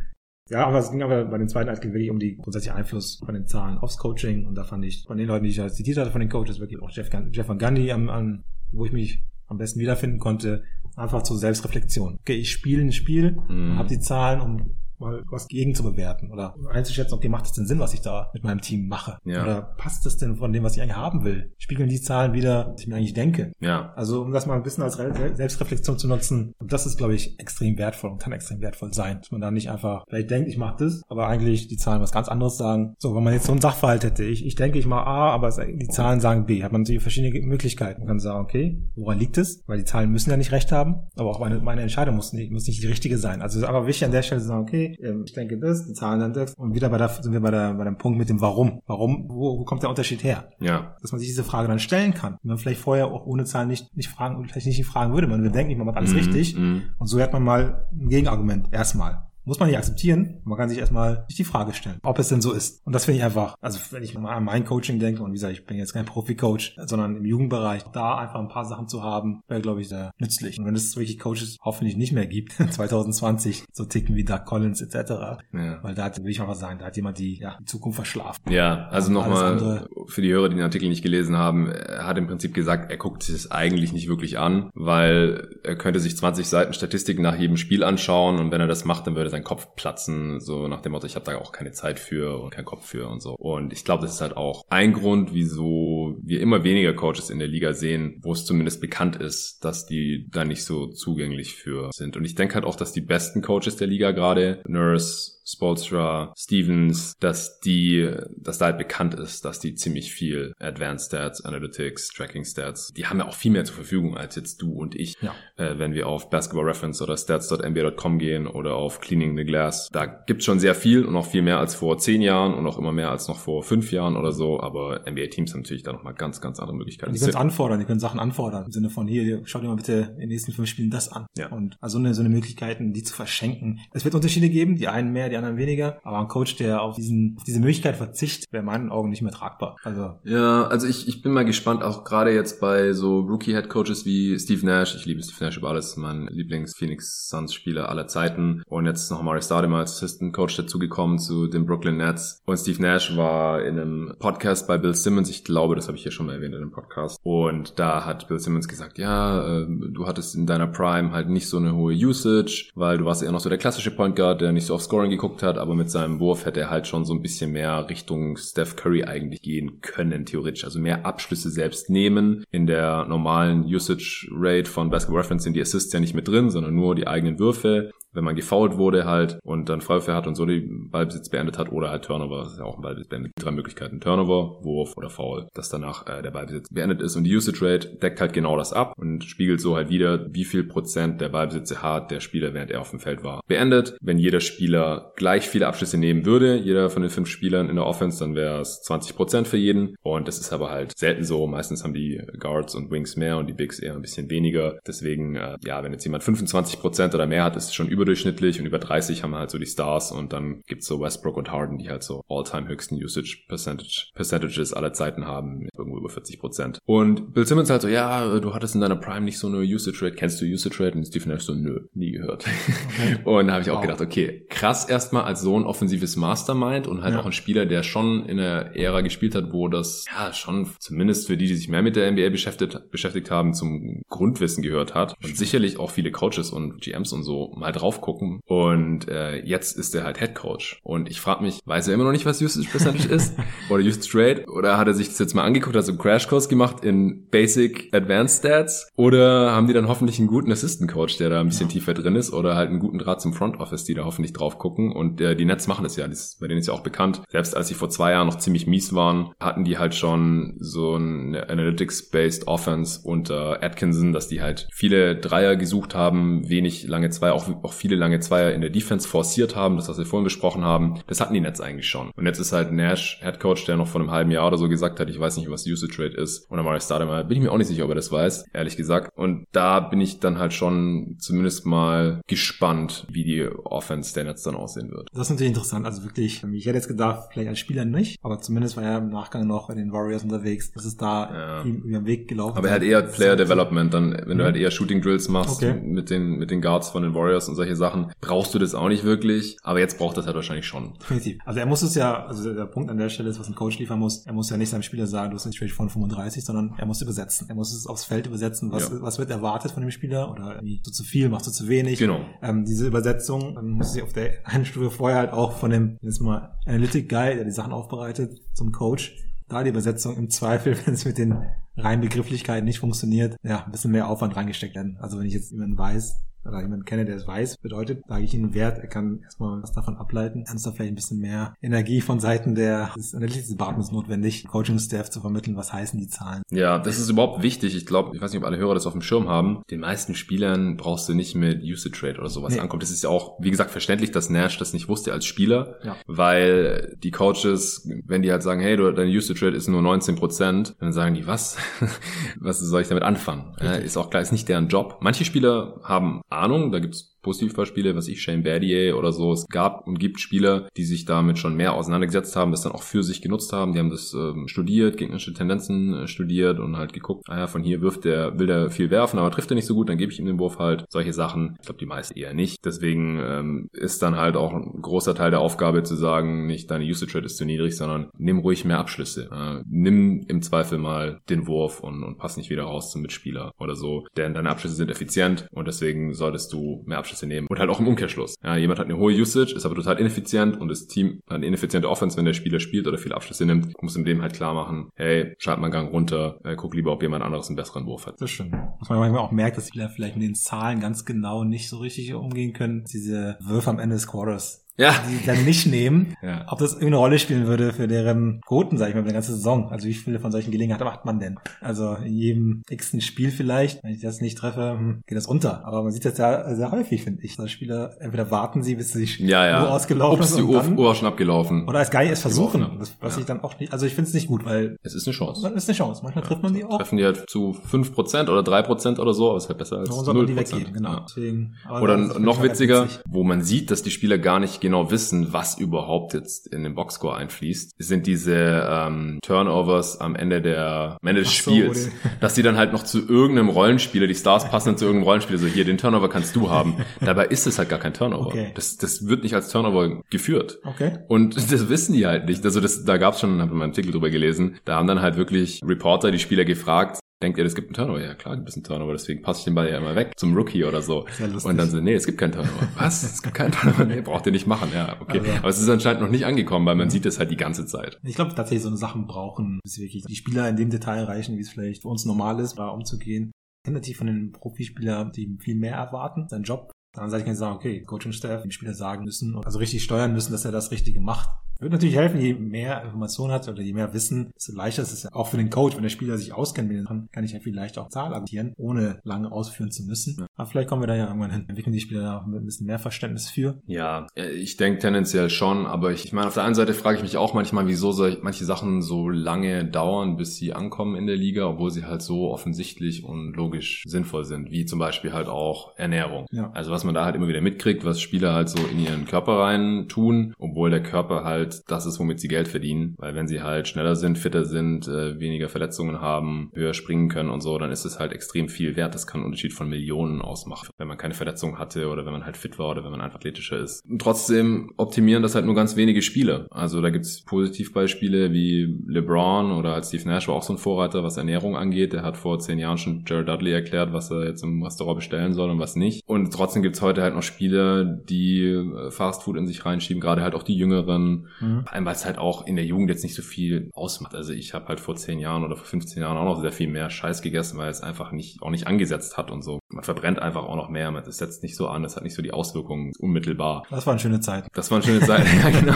Ja, aber es ging aber bei den zweiten Teil wirklich um die grundsätzliche Einfluss von den Zahlen aufs Coaching und da fand ich von den Leuten, die ich zitiert hatte von den Coaches, wirklich auch Jeff, Jeff Van Gundy am, am wo ich mich am besten wiederfinden konnte, einfach zur Selbstreflexion. Okay, ich spiele ein Spiel, Mhm. habe die Zahlen, um mal was gegen zu bewerten oder einzuschätzen, okay, macht es denn Sinn, was ich da mit meinem Team mache? Ja. Oder passt das denn von dem, was ich eigentlich haben will? Spiegeln die Zahlen wieder, was ich mir eigentlich denke? Ja, Also um das mal ein bisschen als Re Selbstreflexion zu nutzen, und das ist, glaube ich, extrem wertvoll und kann extrem wertvoll sein. Dass man da nicht einfach vielleicht denkt, ich mache das, aber eigentlich die Zahlen was ganz anderes sagen. So, wenn man jetzt so einen Sachverhalt hätte, ich, ich denke, ich mache A, aber es, die Zahlen sagen B, hat man natürlich verschiedene Möglichkeiten. Man kann sagen, okay, woran liegt es? Weil die Zahlen müssen ja nicht recht haben, aber auch meine, meine Entscheidung muss nicht, muss nicht die richtige sein. Also es ist aber wichtig an der Stelle zu sagen, okay, ähm, ich denke das, die Zahlen dann das und wieder bei der, sind wir bei, der, bei dem Punkt mit dem Warum. Warum, wo, wo kommt der Unterschied her? ja, dass man sich diese Frage dann stellen kann. Wenn man vielleicht vorher auch ohne Zahlen nicht, nicht fragen, vielleicht nicht fragen würde. Man würde denken, man macht alles Mhm, richtig. mhm. Und so hat man mal ein Gegenargument. Erstmal. Muss man nicht akzeptieren. Man kann sich erstmal die Frage stellen, ob es denn so ist. Und das finde ich einfach, also wenn ich mal an mein Coaching denke, und wie gesagt, ich bin jetzt kein Profi-Coach, sondern im Jugendbereich, da einfach ein paar Sachen zu haben, wäre, glaube ich, sehr nützlich. Und wenn es wirklich Coaches hoffentlich nicht mehr gibt, 2020, so ticken wie Doug Collins etc., ja. weil da hat, will ich einfach sagen, da hat jemand die, ja, die Zukunft verschlafen. Ja, also nochmal für die Hörer, die den Artikel nicht gelesen haben, er hat im Prinzip gesagt, er guckt sich das eigentlich nicht wirklich an, weil er könnte sich 20 Seiten Statistiken nach jedem Spiel anschauen und wenn er das macht, dann würde sein Kopf platzen, so nach dem Motto, ich habe da auch keine Zeit für und keinen Kopf für und so. Und ich glaube, das ist halt auch ein Grund, wieso wir immer weniger Coaches in der Liga sehen, wo es zumindest bekannt ist, dass die da nicht so zugänglich für sind. Und ich denke halt auch, dass die besten Coaches der Liga gerade, Nurse, Spolstra, Stevens, dass die, dass da halt bekannt ist, dass die ziemlich viel Advanced Stats, Analytics, Tracking Stats, die haben ja auch viel mehr zur Verfügung als jetzt du und ich. Ja. Äh, wenn wir auf Basketball Reference oder stats.nba.com gehen oder auf Cleaning the Glass, da gibt's schon sehr viel und auch viel mehr als vor zehn Jahren und auch immer mehr als noch vor fünf Jahren oder so, aber NBA-Teams haben natürlich da nochmal ganz, ganz andere Möglichkeiten. Die können es anfordern, die können Sachen anfordern. Im Sinne von hier, schau dir mal bitte in den nächsten fünf Spielen das an. Ja. Und also so eine, so eine Möglichkeiten, die zu verschenken. Es wird Unterschiede geben, die einen mehr, die anderen weniger. Aber ein Coach, der auf diesen, diese Möglichkeit verzichtet, wäre in meinen Augen nicht mehr tragbar. Also Ja, also ich, ich bin mal gespannt, auch gerade jetzt bei so Rookie-Head-Coaches wie Steve Nash. Ich liebe Steve Nash über alles, mein Lieblings-Phoenix Suns-Spieler aller Zeiten. Und jetzt ist noch Mario Stardom als Assistant-Coach dazugekommen zu den Brooklyn Nets. Und Steve Nash war in einem Podcast bei Bill Simmons. Ich glaube, das habe ich hier schon mal erwähnt in dem Podcast. Und da hat Bill Simmons gesagt, ja, äh, du hattest in deiner Prime halt nicht so eine hohe Usage, weil du warst eher noch so der klassische Point Guard, der nicht so auf Scoring geguckt hat, aber mit seinem Wurf hätte er halt schon so ein bisschen mehr Richtung Steph Curry eigentlich gehen können, theoretisch. Also mehr Abschlüsse selbst nehmen. In der normalen Usage Rate von Basketball Reference sind die Assists ja nicht mit drin, sondern nur die eigenen Würfe wenn man gefoult wurde halt und dann Freiwürfe hat und so den Ballbesitz beendet hat oder halt Turnover, das ist ja auch ein Ballbesitz beendet. Drei Möglichkeiten, Turnover, Wurf oder Foul, dass danach äh, der Ballbesitz beendet ist und die Usage Rate deckt halt genau das ab und spiegelt so halt wieder, wie viel Prozent der Ballbesitze hat der Spieler, während er auf dem Feld war, beendet. Wenn jeder Spieler gleich viele Abschlüsse nehmen würde, jeder von den fünf Spielern in der Offense, dann wäre es 20 Prozent für jeden und das ist aber halt selten so. Meistens haben die Guards und Wings mehr und die Bigs eher ein bisschen weniger. Deswegen, äh, ja, wenn jetzt jemand 25 Prozent oder mehr hat, ist es schon überdurchschnittlich und über 30 haben wir halt so die Stars und dann gibt's so Westbrook und Harden, die halt so all-time höchsten Usage Percentage, Percentages aller Zeiten haben, irgendwo über 40 Prozent. Und Bill Simmons halt so, ja, du hattest in deiner Prime nicht so eine Usage Rate, kennst du Usage Rate? Und Steve Nash so, nö, nie gehört. Und da habe ich auch Wow. gedacht, okay, krass erstmal als so ein offensives Mastermind und halt Ja. auch ein Spieler, der schon in einer Ära gespielt hat, wo das ja schon zumindest für die, die sich mehr mit der NBA beschäftigt, beschäftigt haben, zum Grundwissen gehört hat. Und sicherlich auch viele Coaches und GMs und so mal drauf gucken. Und äh, jetzt ist er halt Head Coach. Und ich frage mich, weiß er immer noch nicht, was Usage Percentage ist? Oder Usage Rate? Oder hat er sich das jetzt mal angeguckt, hat so einen Crashkurs gemacht in Basic Advanced Stats? Oder haben die dann hoffentlich einen guten Assistant Coach, der da ein bisschen tiefer drin ist? Oder halt einen guten Draht zum Front Office, die da hoffentlich drauf gucken? Und äh, die Nets machen das ja. Das, bei denen ist ja auch bekannt. Selbst als sie vor zwei Jahren noch ziemlich mies waren, hatten die halt schon so eine Analytics-based Offense unter Atkinson, dass die halt viele Dreier gesucht haben, wenig lange Zweier, auch, auch viele lange Zweier in der Defense forciert haben, das, was wir vorhin besprochen haben. Das hatten die Nets eigentlich schon. Und jetzt ist halt Nash Head Coach, der noch vor einem halben Jahr oder so gesagt hat, ich weiß nicht, was Usage Rate ist. Und Amari Stoudemire, bin ich mir auch nicht sicher, ob er das weiß, ehrlich gesagt. Und da bin ich dann halt schon zumindest mal gespannt, wie die Offense der Nets dann aussehen wird. Das ist natürlich interessant. Also wirklich, ich hätte jetzt gedacht, vielleicht als Spieler nicht, aber zumindest war er im Nachgang noch bei den Warriors unterwegs. Das ist da Ja. ihm über den Weg gelaufen. Aber halt eher Player Development, dann, wenn du Mhm. halt eher Shooting Drills machst Okay. mit den, mit den Guards von den Warriors und solche solche Sachen, brauchst du das auch nicht wirklich. Aber jetzt braucht das halt wahrscheinlich schon. Definitiv. Also er muss es ja, also der Punkt an der Stelle ist, was ein Coach liefern muss, er muss ja nicht seinem Spieler sagen, du hast einen Trade von 35, sondern er muss übersetzen. Er muss es aufs Feld übersetzen, was, ja. was wird erwartet von dem Spieler oder irgendwie du zu viel, machst du zu wenig. Genau. Ähm, diese Übersetzung ähm, muss sich auf der einen Stufe vorher halt auch von dem, jetzt mal Analytic Guy, der die Sachen aufbereitet, zum Coach, da die Übersetzung im Zweifel, wenn es mit den reinen Begrifflichkeiten nicht funktioniert, ja, ein bisschen mehr Aufwand reingesteckt werden. Also wenn ich jetzt jemanden weiß, oder jemanden kenne, der es weiß, bedeutet, sage ich ihm Wert, er kann erstmal was davon ableiten. Dann ist da vielleicht ein bisschen mehr Energie von Seiten der, des Analytics Departments notwendig, Coaching-Staff zu vermitteln, was heißen die Zahlen. Ja, das ist überhaupt wichtig. Ich glaube, ich weiß nicht, ob alle Hörer das auf dem Schirm haben. Den meisten Spielern brauchst du nicht mit Usage Rate oder sowas nee. ankommen. Das ist ja auch, wie gesagt, verständlich, dass Nash das nicht wusste als Spieler, ja. weil die Coaches, wenn die halt sagen, hey, du, deine Usage Rate ist nur 19 Prozent, dann sagen die, was? was soll ich damit anfangen? Ja, ist auch klar, ist nicht deren Job. Manche Spieler haben Ahnung, da gibt's Positivbeispiele, was ich, Shane Battier oder so. Es gab und gibt Spieler, die sich damit schon mehr auseinandergesetzt haben, das dann auch für sich genutzt haben. Die haben das ähm, studiert, gegnerische Tendenzen äh, studiert und halt geguckt, ah ja, von hier wirft der, will der viel werfen, aber trifft er nicht so gut, dann gebe ich ihm den Wurf halt. Solche Sachen. Ich glaube, die meisten eher nicht. Deswegen ähm, ist dann halt auch ein großer Teil der Aufgabe zu sagen, nicht deine Usage Rate ist zu niedrig, sondern nimm ruhig mehr Abschlüsse. Äh, nimm im Zweifel mal den Wurf und, und pass nicht wieder raus zum Mitspieler oder so. Denn deine Abschlüsse sind effizient und deswegen solltest du mehr Abschlüsse Abschlüsse nehmen. Und halt auch im Umkehrschluss. Ja, jemand hat eine hohe Usage, ist aber total ineffizient und das Team hat eine ineffiziente Offense, wenn der Spieler spielt oder viele Abschlüsse nimmt. Muss ihm dem halt klar machen, hey, schalt mal einen Gang runter, äh, guck lieber, ob jemand anderes einen besseren Wurf hat. Das stimmt. Was man manchmal auch merkt, dass Spieler vielleicht mit den Zahlen ganz genau nicht so richtig umgehen können. Diese Würfe am Ende des Quarters ja. die dann nicht nehmen, ja. ob das irgendeine Rolle spielen würde für deren Quoten, sag ich mal, für die ganze Saison. Also wie viele von solchen Gelegenheiten macht man denn? Also in jedem x Spiel vielleicht, wenn ich das nicht treffe, hm, geht das unter. Aber man sieht das ja sehr häufig, finde ich. Also Spieler, entweder warten sie, bis sie ja, ja. Uhr ausgelaufen Ups, ist. die Uhr, Uhr schon abgelaufen. Oder als nicht es versuchen. Das, was ja. ich dann auch nicht, also ich finde es nicht gut, weil... Es ist eine Chance. Man ist eine Chance. Manchmal trifft man die auch. Treffen die halt zu 5% oder 3% oder so, aber ist halt besser als Warum soll man die weggeben, genau. Deswegen, oder noch witziger, witzig. wo man sieht, dass die Spieler gar nicht genau wissen, was überhaupt jetzt in den Boxscore einfließt, sind diese ähm, Turnovers am Ende der am Ende des so, Spiels, dass die dann halt noch zu irgendeinem Rollenspieler, die Stars passen dann zu irgendeinem Rollenspieler, so hier, den Turnover kannst du haben. Dabei ist es halt gar kein Turnover. Okay. Das, das wird nicht als Turnover geführt. Okay. Und das wissen die halt nicht. Also das, da gab es schon, habe ich mal einen Artikel drüber gelesen, da haben dann halt wirklich Reporter die Spieler gefragt, denkt ihr, es gibt einen Turnover? Ja, klar, gibt es einen Turnover, deswegen passe ich den Ball ja immer weg zum Rookie oder so. Und dann so, nee, es gibt keinen Turnover. Was? Es gibt keinen Turnover? Nee, braucht ihr nicht machen. Ja, okay. Also. Aber es ist anscheinend noch nicht angekommen, weil man sieht es halt die ganze Zeit. Ich glaube tatsächlich, so eine Sachen brauchen, bis wirklich die Spieler in dem Detail reichen, wie es vielleicht für uns normal ist, da umzugehen. Ich kenne natürlich von den Profispielern, die viel mehr erwarten, sein Job. Dann sage ich mir sagen, okay, Coaching-Staff, den Spieler sagen müssen, also richtig steuern müssen, dass er das Richtige macht. Wird natürlich helfen, je mehr Information hat oder je mehr Wissen, desto leichter ist es ja auch für den Coach. Wenn der Spieler sich auskennt mit den kann ich ja viel leichter auch Zahl addieren, ohne lange ausführen zu müssen. Aber vielleicht kommen wir da ja irgendwann hin. Entwickeln die Spieler da auch ein bisschen mehr Verständnis für. Ja, ich denke tendenziell schon, aber ich, ich meine, auf der einen Seite frage ich mich auch manchmal, wieso soll manche Sachen so lange dauern, bis sie ankommen in der Liga, obwohl sie halt so offensichtlich und logisch sinnvoll sind, wie zum Beispiel halt auch Ernährung. Ja. Also was man da halt immer wieder mitkriegt, was Spieler halt so in ihren Körper rein tun, obwohl der Körper halt das ist, womit sie Geld verdienen. Weil wenn sie halt schneller sind, fitter sind, äh, weniger Verletzungen haben, höher springen können und so, dann ist es halt extrem viel wert. Das kann einen Unterschied von Millionen ausmachen, wenn man keine Verletzungen hatte oder wenn man halt fit war oder wenn man einfach athletischer ist. Und trotzdem optimieren das halt nur ganz wenige Spiele. Also da gibt's Positivbeispiele wie LeBron oder als Steve Nash war auch so ein Vorreiter, was Ernährung angeht. Der hat vor zehn Jahren schon Jared Dudley erklärt, was er jetzt im Restaurant bestellen soll und was nicht. Und trotzdem gibt's heute halt noch Spieler, die äh, Fastfood in sich reinschieben, gerade halt auch die Jüngeren. Mhm. Vor allem, weil es halt auch in der Jugend jetzt nicht so viel ausmacht. Also ich habe halt vor zehn Jahren oder vor 15 Jahren auch noch sehr viel mehr Scheiß gegessen, weil es einfach nicht auch nicht angesetzt hat und so. Man verbrennt einfach auch noch mehr, man das setzt nicht so an, das hat nicht so die Auswirkungen unmittelbar. Das war eine schöne Zeit. Das war eine schöne Zeit, ja genau.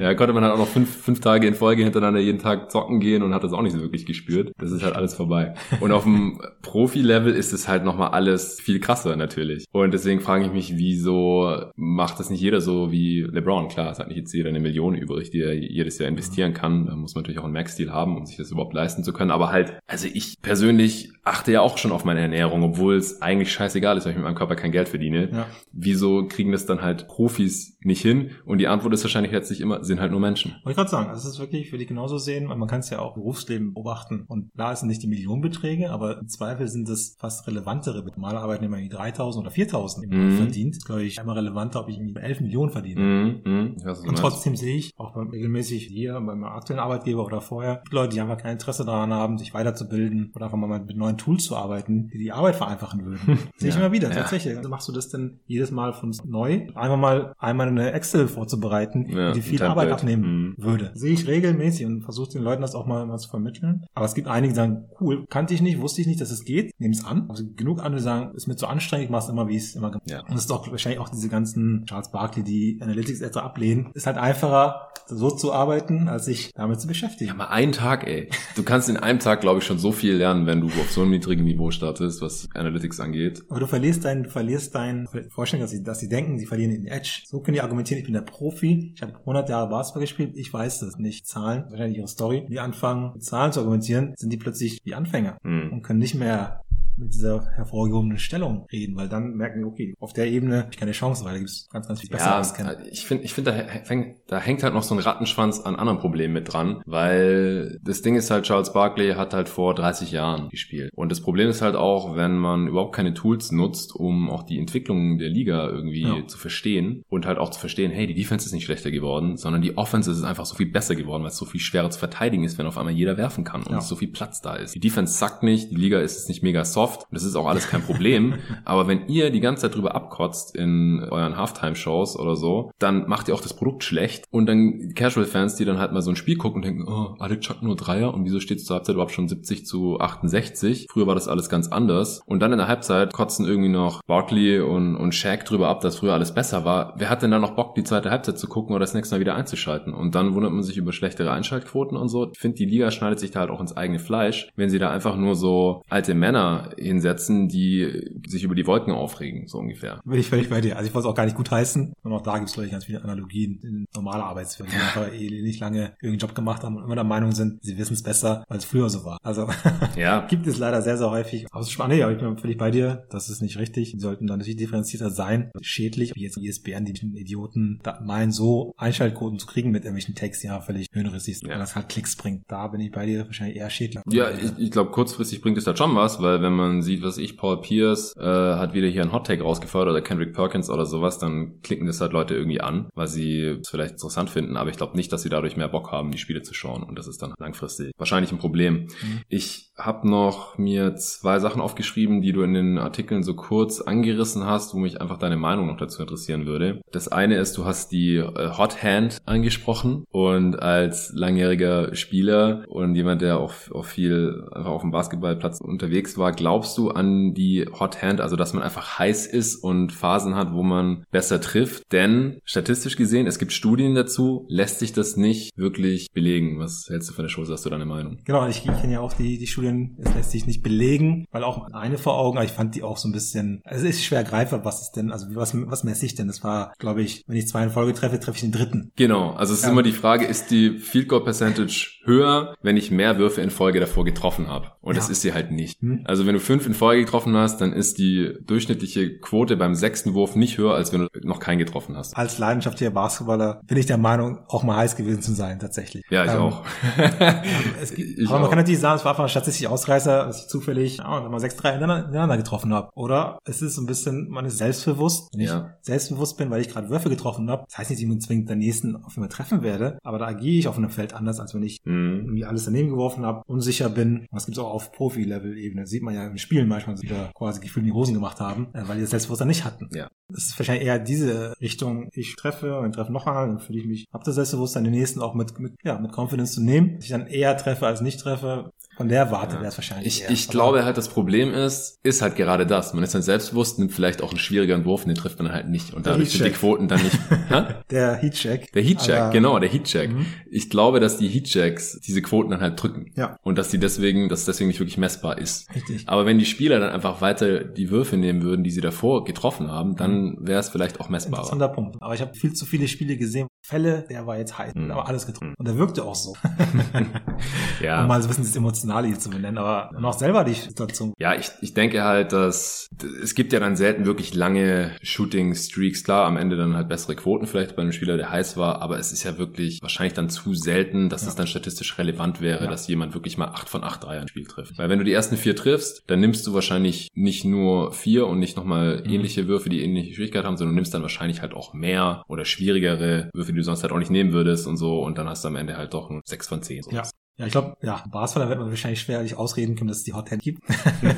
Ja, konnte man halt auch noch fünf, fünf Tage in Folge hintereinander jeden Tag zocken gehen und hat das auch nicht so wirklich gespürt. Das ist halt alles vorbei. Und auf dem Profi-Level ist es halt nochmal alles viel krasser natürlich. Und deswegen frage ich mich, wieso macht das nicht jeder so wie LeBron? Klar, es hat nicht jetzt jeder eine Million übrig, die er jedes Jahr investieren kann. Da muss man natürlich auch einen Max-Deal haben, um sich das überhaupt leisten zu können. Aber halt, also ich persönlich achte ja auch schon auf meine Ernährung, obwohl es eigentlich scheißegal ist, weil ich mit meinem Körper kein Geld verdiene. Ja. Wieso kriegen das dann halt Profis nicht hin? Und die Antwort ist wahrscheinlich letztlich immer, sind halt nur Menschen. Wollte ich gerade sagen, also das ist wirklich, würde ich genauso sehen, weil man kann es ja auch Berufsleben beobachten. Und da sind nicht die Millionenbeträge, aber im Zweifel sind es fast relevantere. Normale Arbeitnehmer, die 3000 oder 4000 im Monat Mhm. verdient, ist, glaube ich, einmal relevanter, ob ich irgendwie 11 Millionen verdiene. Mhm, mhm. Weiß, was du Und trotzdem sehe ich, auch regelmäßig hier bei meinem aktuellen Arbeitgeber oder vorher, Leute, die einfach kein Interesse daran haben, sich weiterzubilden oder einfach mal mit neuen Tools zu arbeiten, die die Arbeit vereinfachen würden. sehe ich Ja, immer wieder, tatsächlich. Also machst du das denn jedes Mal von neu? Einmal mal einmal eine Excel vorzubereiten, Ja, die viel. Arbeit abnehmen Mhm. würde. Sehe ich regelmäßig und versuche den Leuten das auch mal, mal zu vermitteln. Aber es gibt einige, die sagen, cool, kannte ich nicht, wusste ich nicht, dass es geht, nehme es an. Also genug andere, die sagen, ist mir zu anstrengend, ich mache es immer, wie ich es immer gemacht Ja. Und es ist auch wahrscheinlich auch diese ganzen Charles Barkley, die Analytics etwa ablehnen. Ist halt einfacher, so zu arbeiten, als sich damit zu beschäftigen. Ja, mal einen Tag, ey. Du kannst in einem Tag, glaube ich, schon so viel lernen, wenn du auf so einem niedrigen Niveau startest, was Analytics angeht. Aber du verlierst dein, du verlierst dein Vorstellung, dass sie, dass sie denken, sie verlieren den Edge. So können die argumentieren, ich bin der Profi, ich habe 100 Jahre Basketball gespielt, ich weiß das nicht. Zahlen, wahrscheinlich ihre Story. Die anfangen, mit Zahlen zu argumentieren, sind die plötzlich wie Anfänger Hm. und können nicht mehr mit dieser hervorgehobenen Stellung reden, weil dann merken die, okay, auf der Ebene habe ich keine Chance, weil da gibt es ganz, ganz viel Ja, Besseres kennen. ich finde, ich finde, da, hängt- da hängt halt noch so ein Rattenschwanz an anderen Problemen mit dran, weil das Ding ist halt, Charles Barkley hat halt vor 30 Jahren gespielt. Und das Problem ist halt auch, wenn man überhaupt keine Tools nutzt, um auch die Entwicklung der Liga irgendwie Ja. zu verstehen und halt auch zu verstehen, hey, die Defense ist nicht schlechter geworden, sondern die Offense ist einfach so viel besser geworden, weil es so viel schwerer zu verteidigen ist, wenn auf einmal jeder werfen kann und Ja. so viel Platz da ist. Die Defense sackt nicht, die Liga ist jetzt nicht mega soft und das ist auch alles kein Problem. Aber wenn ihr die ganze Zeit drüber abkotzt in euren Halftime-Shows oder so, dann macht ihr auch das Produkt schlecht und dann Casual-Fans, die dann halt mal so ein Spiel gucken und denken, oh, alle chucken nur Dreier und wieso steht es zur Halbzeit überhaupt schon 70 zu 68? Früher war das alles ganz anders. Und dann in der Halbzeit kotzen irgendwie noch Barkley und, und Shaq drüber ab, dass früher alles besser war. Wer hat denn dann noch Bock, die zweite Halbzeit zu gucken oder das nächste Mal wieder einzuschalten? Und dann wundert man sich über schlechtere Einschaltquoten und so. Ich finde, die Liga schneidet sich da halt auch ins eigene Fleisch, wenn sie da einfach nur so alte Männer hinsetzen, die sich über die Wolken aufregen, so ungefähr. Bin ich völlig bei dir. Also ich wollte es auch gar nicht gut heißen. Und auch da gibt es, glaube ich, ganz viele Analogien in normale Arbeitswelt, die einfach eh nicht lange irgendeinen Job gemacht haben und immer der Meinung sind, sie wissen es besser, weil es früher so war. Also Ja, gibt es leider sehr, sehr häufig. Aber es ist spannend, nee, aber ich bin völlig bei dir. Das ist nicht richtig. Die sollten dann natürlich differenzierter sein. Schädlich, wie jetzt die ESPN, die Idioten da meinen, so Einschaltquoten zu kriegen mit irgendwelchen Texts, die ja völlig höhenrissig sind, Ja. weil das halt Klicks bringt. Da bin ich bei dir wahrscheinlich eher schädlich. Ja, ich, ich glaube, kurzfristig bringt es da schon was, weil wenn man sieht, was ich, Paul Pierce, äh, hat wieder hier einen Hottake rausgefeuert oder Kendrick Perkins oder sowas, dann klicken das halt Leute irgendwie an, weil sie es vielleicht interessant finden, aber ich glaube nicht, dass sie dadurch mehr Bock haben, die Spiele zu schauen. Und das ist dann langfristig wahrscheinlich ein Problem. Ich habe noch mir zwei Sachen aufgeschrieben, die du in den Artikeln so kurz angerissen hast, wo mich einfach deine Meinung noch dazu interessieren würde. Das eine ist, du hast die äh, Hot Hand angesprochen und als langjähriger Spieler und jemand, der auch, auch viel einfach auf dem Basketballplatz unterwegs war, glaubst du an die Hot Hand, also dass man einfach heiß ist und Phasen hat, wo man besser trifft? Denn statistisch gesehen, es gibt Studien dazu, lässt sich das nicht wirklich belegen. Was hältst du von der Chose? Hast du deine Meinung? Genau, ich, kenne ja auch die, die Studien, es lässt sich nicht belegen, weil auch eine vor Augen, aber ich fand die auch so ein bisschen, also es ist schwer greifbar, was ist denn, also was, was messe ich denn? Das war, glaube ich, wenn ich zwei in Folge treffe, treffe ich den dritten. Genau, also es ist Ja. immer die Frage, ist die Field Goal Percentage höher, wenn ich mehr Würfe in Folge davor getroffen habe? Und das Ja. ist sie halt nicht. Hm. Also wenn du fünf in Folge getroffen hast, dann ist die durchschnittliche Quote beim sechsten Wurf nicht höher, als wenn du noch keinen getroffen hast. Als leidenschaftlicher Basketballer bin ich der Meinung, auch mal heiß gewesen zu sein, tatsächlich. Ja, ich Ähm, auch. Gibt, Ich aber man auch. kann natürlich sagen, es war einfach ein statistischer Ausreißer, dass ich zufällig ja, mal sechs, drei hintereinander getroffen habe. Oder es ist so ein bisschen, man ist selbstbewusst. Wenn Ja. ich selbstbewusst bin, weil ich gerade Würfe getroffen habe, das heißt nicht, dass ich zwingend den nächsten auf immer treffen werde, aber da agiere ich auf einem Feld anders, als wenn ich Hm. irgendwie alles daneben geworfen habe, unsicher bin. Und Das gibt's auch auf Profi-Level-Ebene. Sieht man ja in Spielen manchmal, dass sie wieder quasi gefühlt in die Hosen gemacht haben, äh, weil die das Selbstbewusstsein nicht hatten. Ja. Das ist wahrscheinlich eher diese Richtung, ich treffe und treffe noch einmal, dann fühle ich mich, hab das Selbstbewusstsein, den nächsten auch mit, mit, ja, mit Confidence zu nehmen. Dass ich dann eher treffe als nicht treffe, von der Warte wäre es wahrscheinlich Ich, eher. ich Aber- glaube halt, das Problem ist, ist halt gerade das. Man ist dann selbstbewusst, nimmt vielleicht auch einen schwierigeren Wurf und den trifft man halt nicht. Und dadurch sind die. Quoten dann nicht. Der Heatcheck. Der Heatcheck, genau, der Heatcheck. Mhm. Ich glaube, dass die Heatchecks diese Quoten dann halt drücken. Ja. Und dass die deswegen, dass deswegen nicht wirklich messbar ist. Richtig. Aber wenn die Spieler dann einfach weiter die Würfe nehmen würden, die sie davor getroffen haben, dann wäre es vielleicht auch messbarer. Interessanter Punkt. Aber ich habe viel zu viele Spiele gesehen. Fälle, der war jetzt heiß, Mhm. aber alles getroffen. Und der wirkte auch so. ja. um mal so ein bisschen das Emotionale hier zu benennen, aber noch selber die Situation. Ja, ich, ich denke halt, dass es gibt ja dann selten wirklich lange Shooting-Streaks. Klar, am Ende dann halt bessere Quoten vielleicht bei einem Spieler, der heiß war, aber es ist ja wirklich wahrscheinlich dann zu selten, dass ja. es dann statistisch relevant wäre, ja. dass jemand wirklich mal acht von acht Dreier ein Spiel trifft. Weil wenn du die ersten vier triffst, dann nimmst du wahrscheinlich nicht nur vier und nicht nochmal mhm. ähnliche Würfe, die ähnliche Schwierigkeit haben, sondern du nimmst dann wahrscheinlich halt auch mehr oder schwierigere Würfe, die du sonst halt auch nicht nehmen würdest und so und dann hast du am Ende halt doch ein 6 von 10. Ja. Ja, ich glaube, ja, Basketballer wird man wahrscheinlich schwerlich ausreden können, dass es die Hot Hand gibt.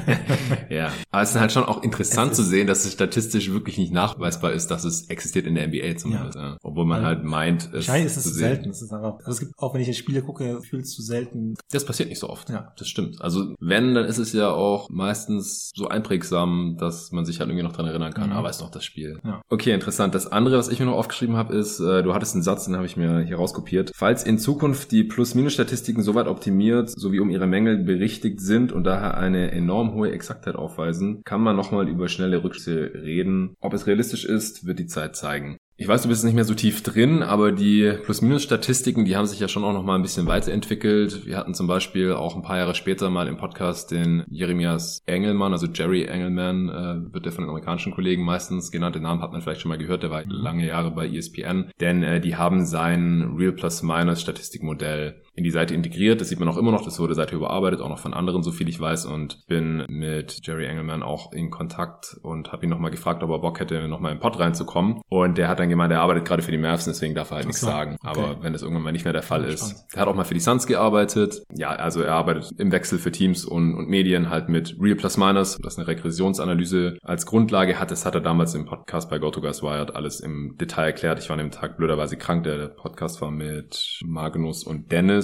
ja, aber es ist halt schon auch interessant zu sehen, dass es statistisch wirklich nicht nachweisbar ist, dass es existiert in der NBA zumindest. Ja. Ja. Obwohl man also, halt meint, es Wahrscheinlich ist es zu selten. Es ist einfach, also es gibt, auch wenn ich in Spiele gucke, fühlt es zu selten. Das passiert nicht so oft. Ja. Das stimmt. Also wenn, dann ist es ja auch meistens so einprägsam, dass man sich halt irgendwie noch dran erinnern kann. Mhm. Aber es ist noch das Spiel. Ja. Okay, interessant. Das andere, was ich mir noch aufgeschrieben habe, ist, äh, du hattest einen Satz, den habe ich mir hier rauskopiert. Falls in Zukunft die Plus-Minus-Statistiken soweit optimiert sowie um ihre Mängel berichtigt sind und daher eine enorm hohe Exaktheit aufweisen, kann man nochmal über schnelle Rückschlüsse reden. Ob es realistisch ist, wird die Zeit zeigen. Ich weiß, du bist nicht mehr so tief drin, aber die Plus-Minus-Statistiken, die haben sich ja schon auch noch mal ein bisschen weiterentwickelt. Wir hatten zum Beispiel auch ein paar Jahre später mal im Podcast den Jeremias Engelmann, also Jerry Engelmann, äh, wird der von den amerikanischen Kollegen meistens genannt. Den Namen hat man vielleicht schon mal gehört, der war lange Jahre bei ESPN. Denn äh, die haben sein Real Plus-Minus-Statistikmodell in die Seite integriert. Das sieht man auch immer noch, das wurde Seite überarbeitet, auch noch von anderen, so viel ich weiß. Und bin mit Jerry Engelmann auch in Kontakt und habe ihn nochmal gefragt, ob er Bock hätte, nochmal im Pod reinzukommen. Und der hat dann gemeint, er arbeitet gerade für die Mavs, deswegen darf er halt nichts sagen. Okay. Aber wenn das irgendwann mal nicht mehr der Fall ist. Er hat auch mal für die Suns gearbeitet. Ja, also er arbeitet im Wechsel für Teams und, und Medien halt mit Real Plus Minus, das eine Regressionsanalyse als Grundlage hat. Das hat er damals im Podcast bei GoToGuys Wired alles im Detail erklärt. Ich war an dem Tag blöderweise krank. Der Podcast war mit Magnus und Dennis.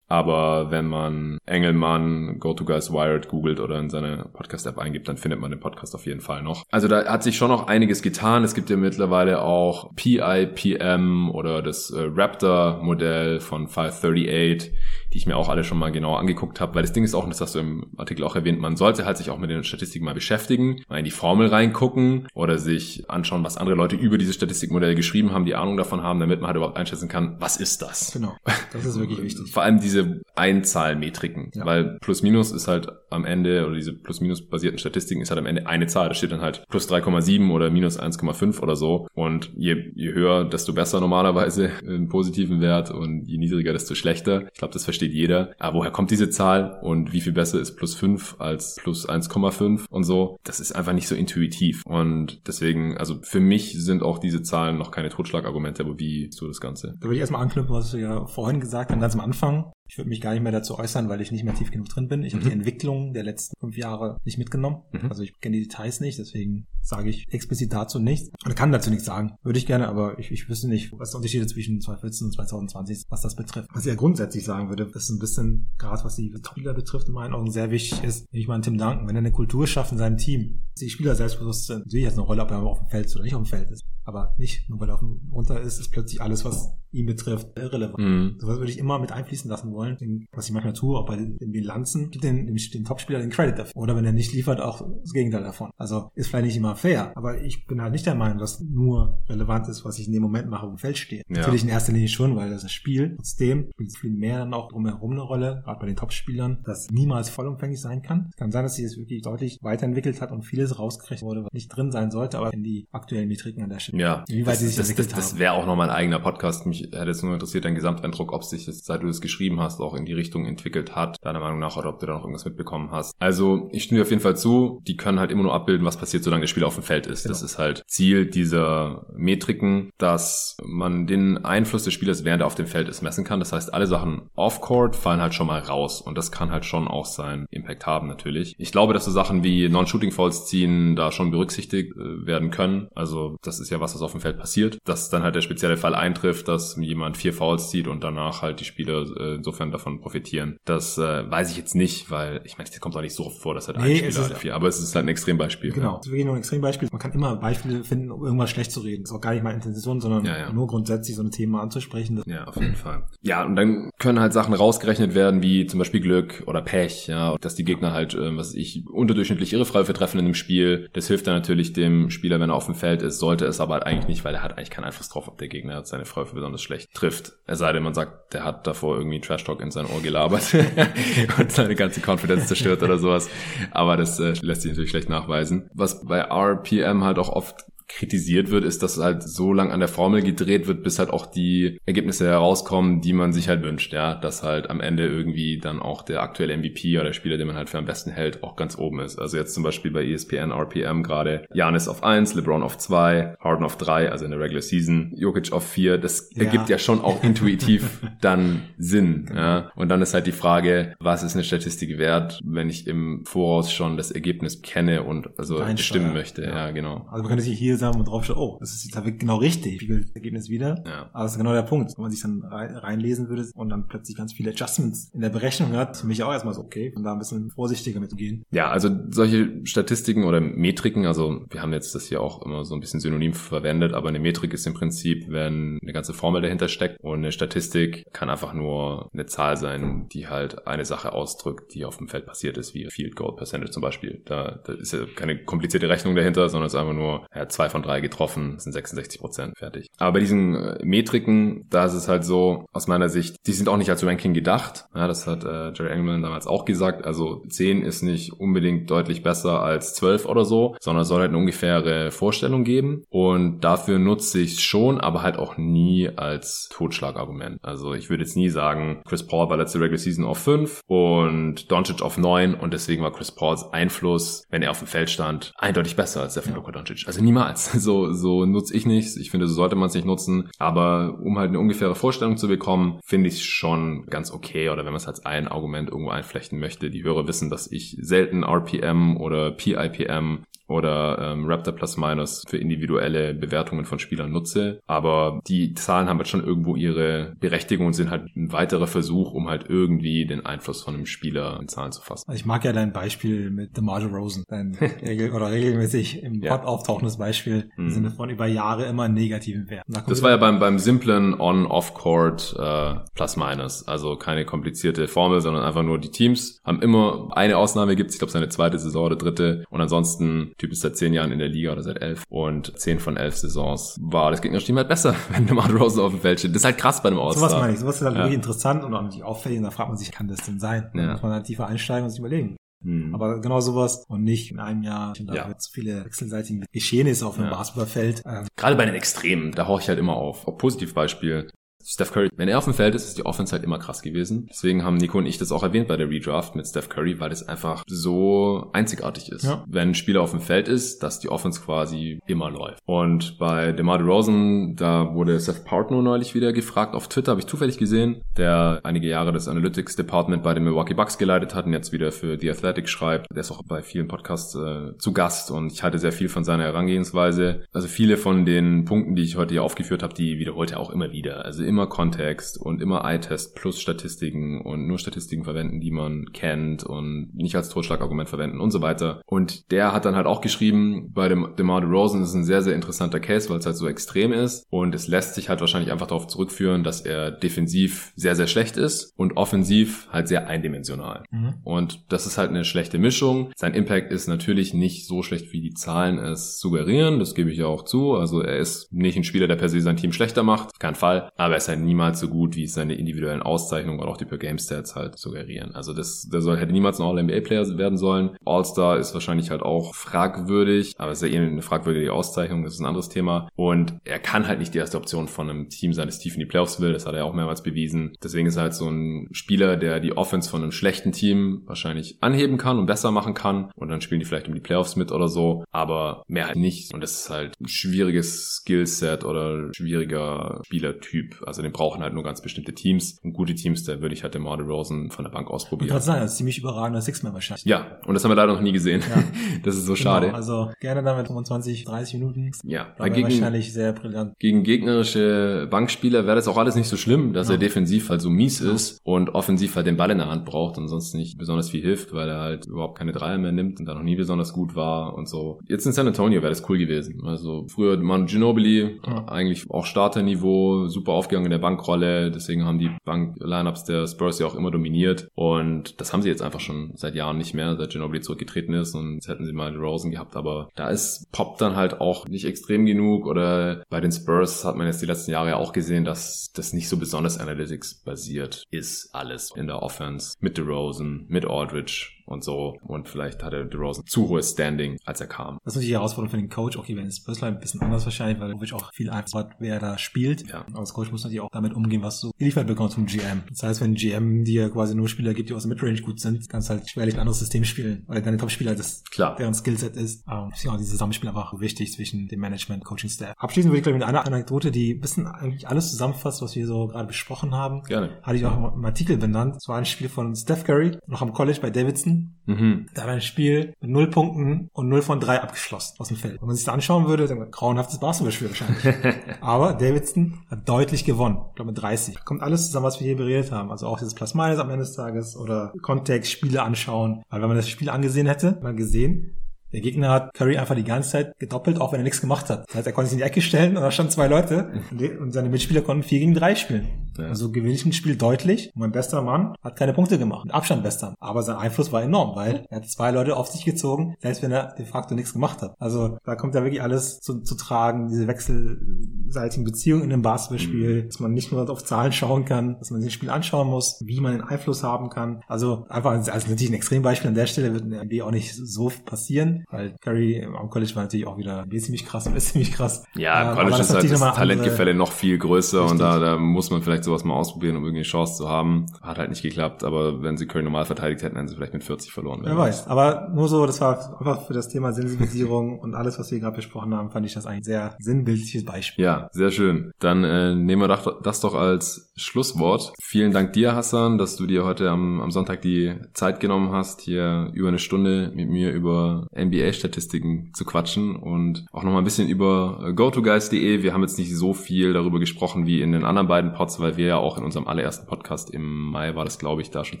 Aber wenn man Engelmann, GoToGuys Wired googelt oder in seine Podcast-App eingibt, dann findet man den Podcast auf jeden Fall noch. Also da hat sich schon noch einiges getan. Es gibt ja mittlerweile auch PIPM oder das äh, Raptor-Modell von 538 die ich mir auch alle schon mal genau angeguckt habe, weil das Ding ist auch, und das hast du im Artikel auch erwähnt, man sollte halt sich auch mit den Statistiken mal beschäftigen, mal in die Formel reingucken oder sich anschauen, was andere Leute über diese Statistikmodelle geschrieben haben, die Ahnung davon haben, damit man halt überhaupt einschätzen kann, was ist das? Genau, das ist wirklich wichtig. Vor allem diese Einzahlmetriken, ja. weil Plus-Minus ist halt am Ende, oder diese Plus-Minus basierten Statistiken ist halt am Ende eine Zahl, da steht dann halt plus 3,7 oder minus 1,5 oder so und je, je höher, desto besser normalerweise im positiven Wert und je niedriger, desto schlechter. Ich glaube, das versteht versteht jeder. Aber woher kommt diese Zahl und wie viel besser ist plus 5 als plus 1,5 und so? Das ist einfach nicht so intuitiv. Und deswegen, also für mich sind auch diese Zahlen noch keine Totschlagargumente, aber wie so das Ganze? Da würde ich erstmal anknüpfen, was du ja vorhin gesagt hast, ganz am Anfang. Ich würde mich gar nicht mehr dazu äußern, weil ich nicht mehr tief genug drin bin. Ich mhm. habe die Entwicklung der letzten fünf Jahre nicht mitgenommen. Mhm. Also ich kenne die Details nicht, deswegen sage ich explizit dazu nichts. Und kann dazu nichts sagen. Würde ich gerne, aber ich, ich wüsste nicht, was der Unterschied zwischen 2014 und 2020 ist, was das betrifft. Was ich ja grundsätzlich sagen würde, das ist ein bisschen, gerade was die Spieler betrifft, in meinen Augen sehr wichtig ist. Ich mal an Tim Duncan, wenn er eine Kultur schafft in seinem Team, die Spieler selbstbewusst sind, natürlich jetzt eine Rolle, ob er auf dem Feld ist oder nicht auf dem Feld ist. Aber nicht, nur weil er auf dem runter ist, ist plötzlich alles, was ihn betrifft, irrelevant. Mhm. Sowas würde ich immer mit einfließen lassen wollen. Was ich manchmal tue, auch bei den Bilanzen, gibt den, dem, dem Topspieler den Credit dafür. Oder wenn er nicht liefert, auch das Gegenteil davon. Also ist vielleicht nicht immer fair, aber ich bin halt nicht der Meinung, dass nur relevant ist, was ich in dem Moment mache, wo im Feld stehe. Ja. Natürlich in erster Linie schon, weil das ist ein Spiel. Trotzdem spielt viel mehr dann auch drumherum eine Rolle, gerade bei den Topspielern, das niemals vollumfänglich sein kann. Es kann sein, dass sich das wirklich deutlich weiterentwickelt hat und vieles rausgerechnet wurde, was nicht drin sein sollte, aber in die aktuellen Metriken an der Stelle. Ja, wie weit das, sich das, das, das wäre auch nochmal ein eigener Podcast. Mich hätte jetzt nur interessiert, dein Gesamteindruck, ob sich das, seit du das geschrieben hast, auch in die Richtung entwickelt hat, deiner Meinung nach, oder ob du da noch irgendwas mitbekommen hast. Also, ich stimme dir auf jeden Fall zu, die können halt immer nur abbilden, was passiert, solange das Spiel auf dem Feld ist. Genau. Das ist halt Ziel dieser Metriken, dass man den Einfluss des Spielers, während er auf dem Feld ist, messen kann. Das heißt, alle Sachen off-court fallen halt schon mal raus und das kann halt schon auch seinen Impact haben natürlich. Ich glaube, dass so Sachen wie Non-Shooting Falls ziehen da schon berücksichtigt äh, werden können. Also, das ist ja was, was auf dem Feld passiert. Dass dann halt der spezielle Fall eintrifft, dass jemand vier Fouls zieht und danach halt die Spieler äh, insofern davon profitieren. Das äh, weiß ich jetzt nicht, weil ich meine, es kommt auch nicht so oft vor, dass halt nee, ein Spieler halt vier, aber es ist halt ein Extrembeispiel. Genau, es ist wirklich nur ein Extrembeispiel. Man kann immer Beispiele finden, um irgendwas schlecht zu reden. Das ist auch gar nicht meine Intention, sondern ja, ja. nur grundsätzlich so ein Thema anzusprechen. Ja, auf jeden Fall. Ja, und dann können halt Sachen rausgerechnet werden, wie zum Beispiel Glück oder Pech, ja, dass die Gegner halt, äh, was ich, unterdurchschnittlich ihre Freiwürfe treffen in einem Spiel. Das hilft dann natürlich dem Spieler, wenn er auf dem Feld ist, sollte es aber halt eigentlich nicht, weil er hat eigentlich keinen Einfluss drauf, ob der Gegner seine Freiwürfe besonders besonders schlecht trifft. Es sei denn, man sagt, der hat davor irgendwie Trash Talk in sein Ohr gelabert und seine ganze Confidence zerstört oder sowas. Aber das äh, lässt sich natürlich schlecht nachweisen. Was bei RPM halt auch oft kritisiert wird, ist, dass halt so lang an der Formel gedreht wird, bis halt auch die Ergebnisse herauskommen, die man sich halt wünscht, ja, dass halt am Ende irgendwie dann auch der aktuelle MVP oder der Spieler, den man halt für am besten hält, auch ganz oben ist. Also jetzt zum Beispiel bei ESPN, RPM gerade Janis auf 1, LeBron auf 2, Harden auf 3, also in der Regular Season, Jokic auf 4, das ja. ergibt ja schon auch intuitiv dann Sinn, ja. Und dann ist halt die Frage, was ist eine Statistik wert, wenn ich im Voraus schon das Ergebnis kenne und also bestimmen möchte, ja, ja genau. Also man könnte sich hier langsam und drauf schaut, oh, das ist jetzt genau richtig, spiegelt das Ergebnis wieder. Ja. Aber das ist genau der Punkt. Wenn man sich dann reinlesen würde und dann plötzlich ganz viele Adjustments in der Berechnung hat, für mich auch erstmal so, okay, und da ein bisschen vorsichtiger mitzugehen. Ja, also solche Statistiken oder Metriken, also wir haben jetzt das hier auch immer so ein bisschen synonym verwendet, aber eine Metrik ist im Prinzip, wenn eine ganze Formel dahinter steckt und eine Statistik kann einfach nur eine Zahl sein, die halt eine Sache ausdrückt, die auf dem Feld passiert ist, wie Field Goal Percentage zum Beispiel. Da, da ist ja keine komplizierte Rechnung dahinter, sondern es ist einfach nur ja, zwei von drei getroffen, sind 66 Prozent fertig. Aber bei diesen äh, Metriken, da ist es halt so, aus meiner Sicht, die sind auch nicht als Ranking gedacht. Ja, das hat äh, Jerry Engelman damals auch gesagt. Also 10 ist nicht unbedingt deutlich besser als 12 oder so, sondern soll halt eine ungefähre Vorstellung geben. Und dafür nutze ich es schon, aber halt auch nie als Totschlagargument. Also ich würde jetzt nie sagen, Chris Paul war letzte Regular Season auf 5 und Doncic auf 9 und deswegen war Chris Pauls Einfluss, wenn er auf dem Feld stand, eindeutig besser als der von. Luka Doncic. Also niemals. So, so nutze ich nichts. Ich finde, so sollte man es nicht nutzen. Aber um halt eine ungefähre Vorstellung zu bekommen, finde ich es schon ganz okay. Oder wenn man es als ein Argument irgendwo einflechten möchte. Die Hörer wissen, dass ich selten RPM oder PIPM oder ähm, Raptor Plus Minus für individuelle Bewertungen von Spielern nutze. Aber die Zahlen haben halt schon irgendwo ihre Berechtigung und sind halt ein weiterer Versuch, um halt irgendwie den Einfluss von einem Spieler in Zahlen zu fassen. Also ich mag ja dein Beispiel mit DeMar Rosen, dein regel oder regelmäßig im Pod ja. auftauchendes Beispiel im mhm. Sinne von über Jahre immer einen negativen Wert. Da das war ja beim, beim simplen On-Off-Court äh, Plus Minus. Also keine komplizierte Formel, sondern einfach nur die Teams haben immer eine Ausnahme gibt ich glaube seine zweite Saison oder dritte und ansonsten Typ ist seit zehn Jahren in der Liga oder seit elf und zehn von elf Saisons war das Gegnerteam halt besser, wenn DeMar Rosen auf dem Feld steht. Das ist halt krass bei einem All-Star. So was meine ich. So was ist halt ja. wirklich interessant und auch nicht auffällig. Und da fragt man sich, kann das denn sein? Da ja. muss man dann tiefer einsteigen und sich überlegen. Hm. Aber genau sowas und nicht in einem Jahr da ja. zu viele wechselseitige Geschehnisse auf dem ja. Basketballfeld. Ähm. Gerade bei den Extremen, da hau ich halt immer auf. Auch Positivbeispiel. Steph Curry, wenn er auf dem Feld ist, ist die Offense halt immer krass gewesen. Deswegen haben Nico und ich das auch erwähnt bei der Redraft mit Steph Curry, weil es einfach so einzigartig ist. Ja. Wenn ein Spieler auf dem Feld ist, dass die Offense quasi immer läuft. Und bei DeMar DeRozan, da wurde Seth Partner neulich wieder gefragt. Auf Twitter habe ich zufällig gesehen, der einige Jahre das Analytics Department bei den Milwaukee Bucks geleitet hat und jetzt wieder für The Athletic schreibt. Der ist auch bei vielen Podcasts äh, zu Gast und ich hatte sehr viel von seiner Herangehensweise. Also viele von den Punkten, die ich heute hier aufgeführt habe, die wiederholt er auch immer wieder. Also immer Kontext und immer Eye-Test plus Statistiken und nur Statistiken verwenden, die man kennt und nicht als Totschlagargument verwenden und so weiter. Und der hat dann halt auch geschrieben, bei dem DeMar DeRozan ist ein sehr, sehr interessanter Case, weil es halt so extrem ist und es lässt sich halt wahrscheinlich einfach darauf zurückführen, dass er defensiv sehr, sehr schlecht ist und offensiv halt sehr eindimensional. Mhm. Und das ist halt eine schlechte Mischung. Sein Impact ist natürlich nicht so schlecht, wie die Zahlen es suggerieren, das gebe ich ja auch zu. Also er ist nicht ein Spieler, der per se sein Team schlechter macht, kein Fall, aber er ist halt niemals so gut, wie es seine individuellen Auszeichnungen oder auch die per Game Stats halt suggerieren. Also das, der soll, hätte niemals ein All-NBA-Player werden sollen. All-Star ist wahrscheinlich halt auch fragwürdig, aber es ist ja eh eine fragwürdige Auszeichnung, das ist ein anderes Thema. Und er kann halt nicht die erste Option von einem Team sein, das tief in die Playoffs will, das hat er auch mehrmals bewiesen. Deswegen ist er halt so ein Spieler, der die Offense von einem schlechten Team wahrscheinlich anheben kann und besser machen kann und dann spielen die vielleicht um die Playoffs mit oder so, aber mehr halt nicht. Und das ist halt ein schwieriges Skillset oder schwieriger Spielertyp. Also den brauchen halt nur ganz bestimmte Teams. Und gute Teams, da würde ich halt den Marder Rosen von der Bank ausprobieren. Kann sagen, das ist ziemlich überragender Six-Man wahrscheinlich. Ja, und das haben wir leider noch nie gesehen. Ja. Das ist so genau, schade. Also gerne damit 25, 30 Minuten. Ja, gegen, wahrscheinlich sehr brillant. Gegen gegnerische Bankspieler wäre das auch alles nicht so schlimm, dass ja. er defensiv halt so mies ja. ist und offensiv halt den Ball in der Hand braucht und sonst nicht besonders viel hilft, weil er halt überhaupt keine Dreier mehr nimmt und da noch nie besonders gut war und so. Jetzt in San Antonio wäre das cool gewesen. Also früher Manu Ginobili, eigentlich auch Starterniveau, super aufgestellt aufgegangen in der Bankrolle. Deswegen haben die Bank-Lineups der Spurs ja auch immer dominiert. Und das haben sie jetzt einfach schon seit Jahren nicht mehr, seit Ginobili zurückgetreten ist. Und jetzt hätten sie mal Rosen gehabt. Aber da ist Pop dann halt auch nicht extrem genug. Oder bei den Spurs hat man jetzt die letzten Jahre auch gesehen, dass das nicht so besonders Analytics-basiert ist. Alles in der Offense. Mit DeRozan, mit Aldridge und so. Und vielleicht hatte DeRozan zu hohes Standing, als er kam. Das ist natürlich die Herausforderung für den Coach. Okay, wenn es Spursline ein bisschen anders wahrscheinlich, weil Jovic auch viel Einfluss hat, wer da spielt. Ja. Aber als Coach muss natürlich auch damit umgehen, was du geliefert bekommst vom GM. Das heißt, wenn GM dir quasi nur Spieler gibt, die aus dem Midrange gut sind, kannst du halt schwerlich ein anderes System spielen, weil deine Top-Spieler das Klar. deren Skillset ist. Ähm, ja, dieses Zusammenspiel einfach wichtig zwischen dem Management, Coaching Staff. Abschließend würde ich glaube ich mit einer Anekdote, die ein bisschen eigentlich alles zusammenfasst, was wir so gerade besprochen haben. Gerne. Hatte ich auch im Artikel benannt. Es war ein Spiel von Steph Curry, noch am College bei Davidson. Mhm. Da hat ein Spiel mit null Punkten und null von drei abgeschlossen aus dem Feld. Wenn man sich das anschauen würde, dann grauenhaftes Basketballspiel wahrscheinlich. Aber Davidson hat deutlich gewonnen. Ich glaube mit 30. Kommt alles zusammen, was wir hier beredet haben. Also auch dieses Plus-Minus am Ende des Tages oder Kontext, Spiele anschauen. Weil wenn man das Spiel angesehen hätte, mal gesehen, der Gegner hat Curry einfach die ganze Zeit gedoppelt, auch wenn er nichts gemacht hat. Das heißt, er konnte sich in die Ecke stellen und da standen zwei Leute und seine Mitspieler konnten vier gegen drei spielen. Ja. Also gewinne ich ein Spiel deutlich und mein bester Mann hat keine Punkte gemacht. Mit Abstand bester. Aber sein Einfluss war enorm, weil er hat zwei Leute auf sich gezogen, selbst wenn er de facto nichts gemacht hat. Also da kommt ja wirklich alles zu, zu tragen, diese wechselseitigen Beziehungen in einem Basketballspiel, mhm. dass man nicht nur auf Zahlen schauen kann, dass man sich das Spiel anschauen muss, wie man den Einfluss haben kann. Also einfach, also natürlich ein Extrembeispiel an der Stelle wird in der NBA auch nicht so passieren, weil Curry am College war natürlich auch wieder ziemlich krass und ist ziemlich krass. Ja, ähm, College ist halt das Talentgefälle noch viel größer richtig. und da, da muss man vielleicht sowas mal ausprobieren, um irgendwie eine Chance zu haben. Hat halt nicht geklappt, aber wenn sie Curry normal verteidigt hätten, hätten sie vielleicht mit 40 verloren. Wer weiß. Aber nur so, das war einfach für das Thema Sensibilisierung und alles, was wir gerade besprochen haben, fand ich das ein sehr sinnbildliches Beispiel. Ja, sehr schön. Dann äh, nehmen wir das doch als Schlusswort. Vielen Dank dir, Hassan, dass du dir heute am, am Sonntag die Zeit genommen hast, hier über eine Stunde mit mir über NBA NBA-Statistiken zu quatschen und auch nochmal ein bisschen über äh, GoToGuys.de. Wir haben jetzt nicht so viel darüber gesprochen wie in den anderen beiden Pods, weil wir ja auch in unserem allerersten Podcast im Mai war das, glaube ich, da schon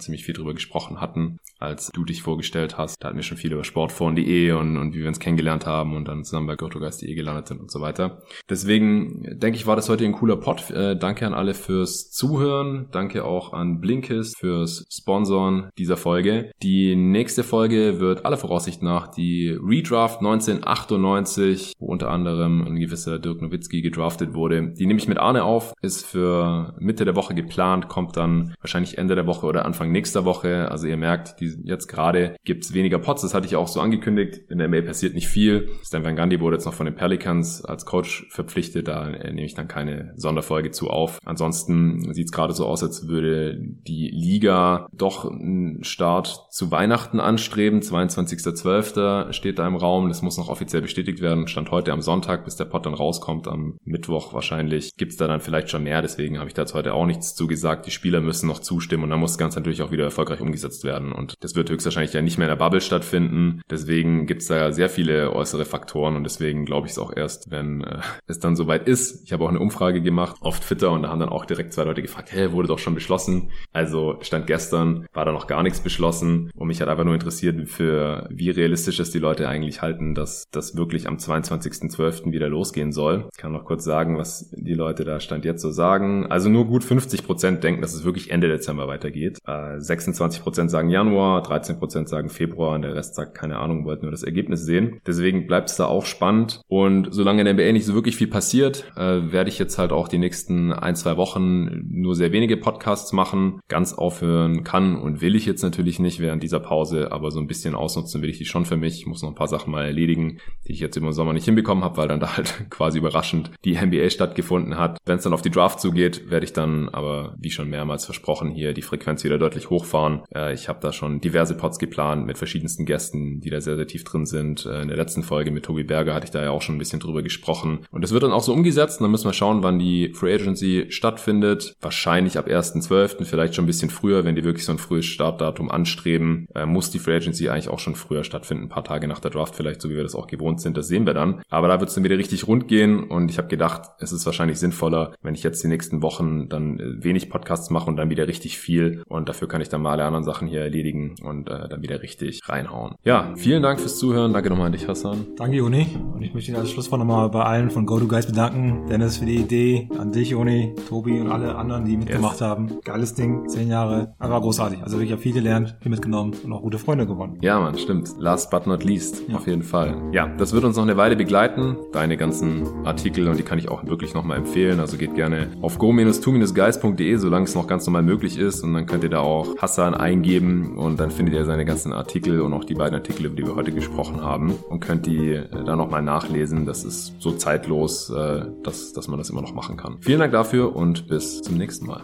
ziemlich viel drüber gesprochen hatten, als du dich vorgestellt hast. Da hatten wir schon viel über sportforen.de und, und wie wir uns kennengelernt haben und dann zusammen bei GoToGuys.de gelandet sind und so weiter. Deswegen denke ich, war das heute ein cooler Pod. Äh, danke an alle fürs Zuhören. Danke auch an Blinkist fürs Sponsoren dieser Folge. Die nächste Folge wird aller Voraussicht nach die Redraft 1998, wo unter anderem ein gewisser Dirk Nowitzki gedraftet wurde. Die nehme ich mit Arne auf, ist für Mitte der Woche geplant, kommt dann wahrscheinlich Ende der Woche oder Anfang nächster Woche. Also ihr merkt, die, jetzt gerade gibt es weniger Pots, das hatte ich auch so angekündigt. In der Mail passiert nicht viel. Stan Van Gundy wurde jetzt noch von den Pelicans als Coach verpflichtet, da nehme ich dann keine Sonderfolge zu auf. Ansonsten sieht es gerade so aus, als würde die Liga doch einen Start zu Weihnachten anstreben, 22.12 steht da im Raum. Das muss noch offiziell bestätigt werden. Stand heute am Sonntag, bis der Pod dann rauskommt, am Mittwoch wahrscheinlich. Gibt's da dann vielleicht schon mehr, deswegen habe ich dazu heute auch nichts zugesagt. Die Spieler müssen noch zustimmen und dann muss das Ganze natürlich auch wieder erfolgreich umgesetzt werden. Und das wird höchstwahrscheinlich ja nicht mehr in der Bubble stattfinden. Deswegen gibt's da sehr viele äußere Faktoren und deswegen glaube ich es auch erst, wenn äh, es dann soweit ist. Ich habe auch eine Umfrage gemacht auf Twitter und da haben dann auch direkt zwei Leute gefragt, hey, wurde doch schon beschlossen. Also stand gestern, war da noch gar nichts beschlossen und mich hat einfach nur interessiert, für wie realistisch es die Leute eigentlich halten, dass das wirklich am 22.12. wieder losgehen soll. Ich kann noch kurz sagen, was die Leute da Stand jetzt so sagen. Also nur gut 50 Prozent denken, dass es wirklich Ende Dezember weitergeht. Äh, 26 Prozent sagen Januar, 13 Prozent sagen Februar und der Rest sagt keine Ahnung, wollten nur das Ergebnis sehen. Deswegen bleibt es da auch spannend. Und solange in der NBA nicht so wirklich viel passiert, äh, werde ich jetzt halt auch die nächsten ein, zwei Wochen nur sehr wenige Podcasts machen. Ganz aufhören kann und will ich jetzt natürlich nicht während dieser Pause, aber so ein bisschen ausnutzen will ich die schon für mich. Ich muss noch ein paar Sachen mal erledigen, die ich jetzt im Sommer nicht hinbekommen habe, weil dann da halt quasi überraschend die NBA stattgefunden hat. Wenn es dann auf die Draft zugeht, werde ich dann aber, wie schon mehrmals versprochen, hier die Frequenz wieder deutlich hochfahren. Äh, ich habe da schon diverse Pods geplant mit verschiedensten Gästen, die da sehr, sehr tief drin sind. Äh, in der letzten Folge mit Tobi Berger hatte ich da ja auch schon ein bisschen drüber gesprochen. Und das wird dann auch so umgesetzt. Und dann müssen wir schauen, wann die Free Agency stattfindet. Wahrscheinlich ab 1.12., vielleicht schon ein bisschen früher, wenn die wirklich so ein frühes Startdatum anstreben, äh, muss die Free Agency eigentlich auch schon früher stattfinden, ein paar Tage nach der Draft vielleicht, so wie wir das auch gewohnt sind, das sehen wir dann. Aber da wird es dann wieder richtig rund gehen und ich habe gedacht, es ist wahrscheinlich sinnvoller, wenn ich jetzt die nächsten Wochen dann äh, wenig Podcasts mache und dann wieder richtig viel und dafür kann ich dann mal alle anderen Sachen hier erledigen und äh, dann wieder richtig reinhauen. Ja, vielen Dank fürs Zuhören. Danke nochmal an dich, Hassan. Danke, Juni. Und ich möchte als Schlusswort nochmal bei allen von GoToGuys bedanken. Dennis für die Idee, an dich, Juni, Tobi und alle anderen, die mitgemacht yes. haben. Geiles Ding, zehn Jahre. Einfach großartig. Also wirklich, ich habe viel gelernt, viel mitgenommen und auch gute Freunde gewonnen. Ja, man, stimmt. Last but not least. Ja. Auf jeden Fall. Ja, das wird uns noch eine Weile begleiten. Deine ganzen Artikel und die kann ich auch wirklich nochmal empfehlen. Also geht gerne auf go-to-guys.de, solange es noch ganz normal möglich ist. Und dann könnt ihr da auch Hassan eingeben und dann findet ihr seine ganzen Artikel und auch die beiden Artikel, über die wir heute gesprochen haben und könnt die äh, da nochmal nachlesen. Das ist so zeitlos, äh, dass, dass man das immer noch machen kann. Vielen Dank dafür und bis zum nächsten Mal.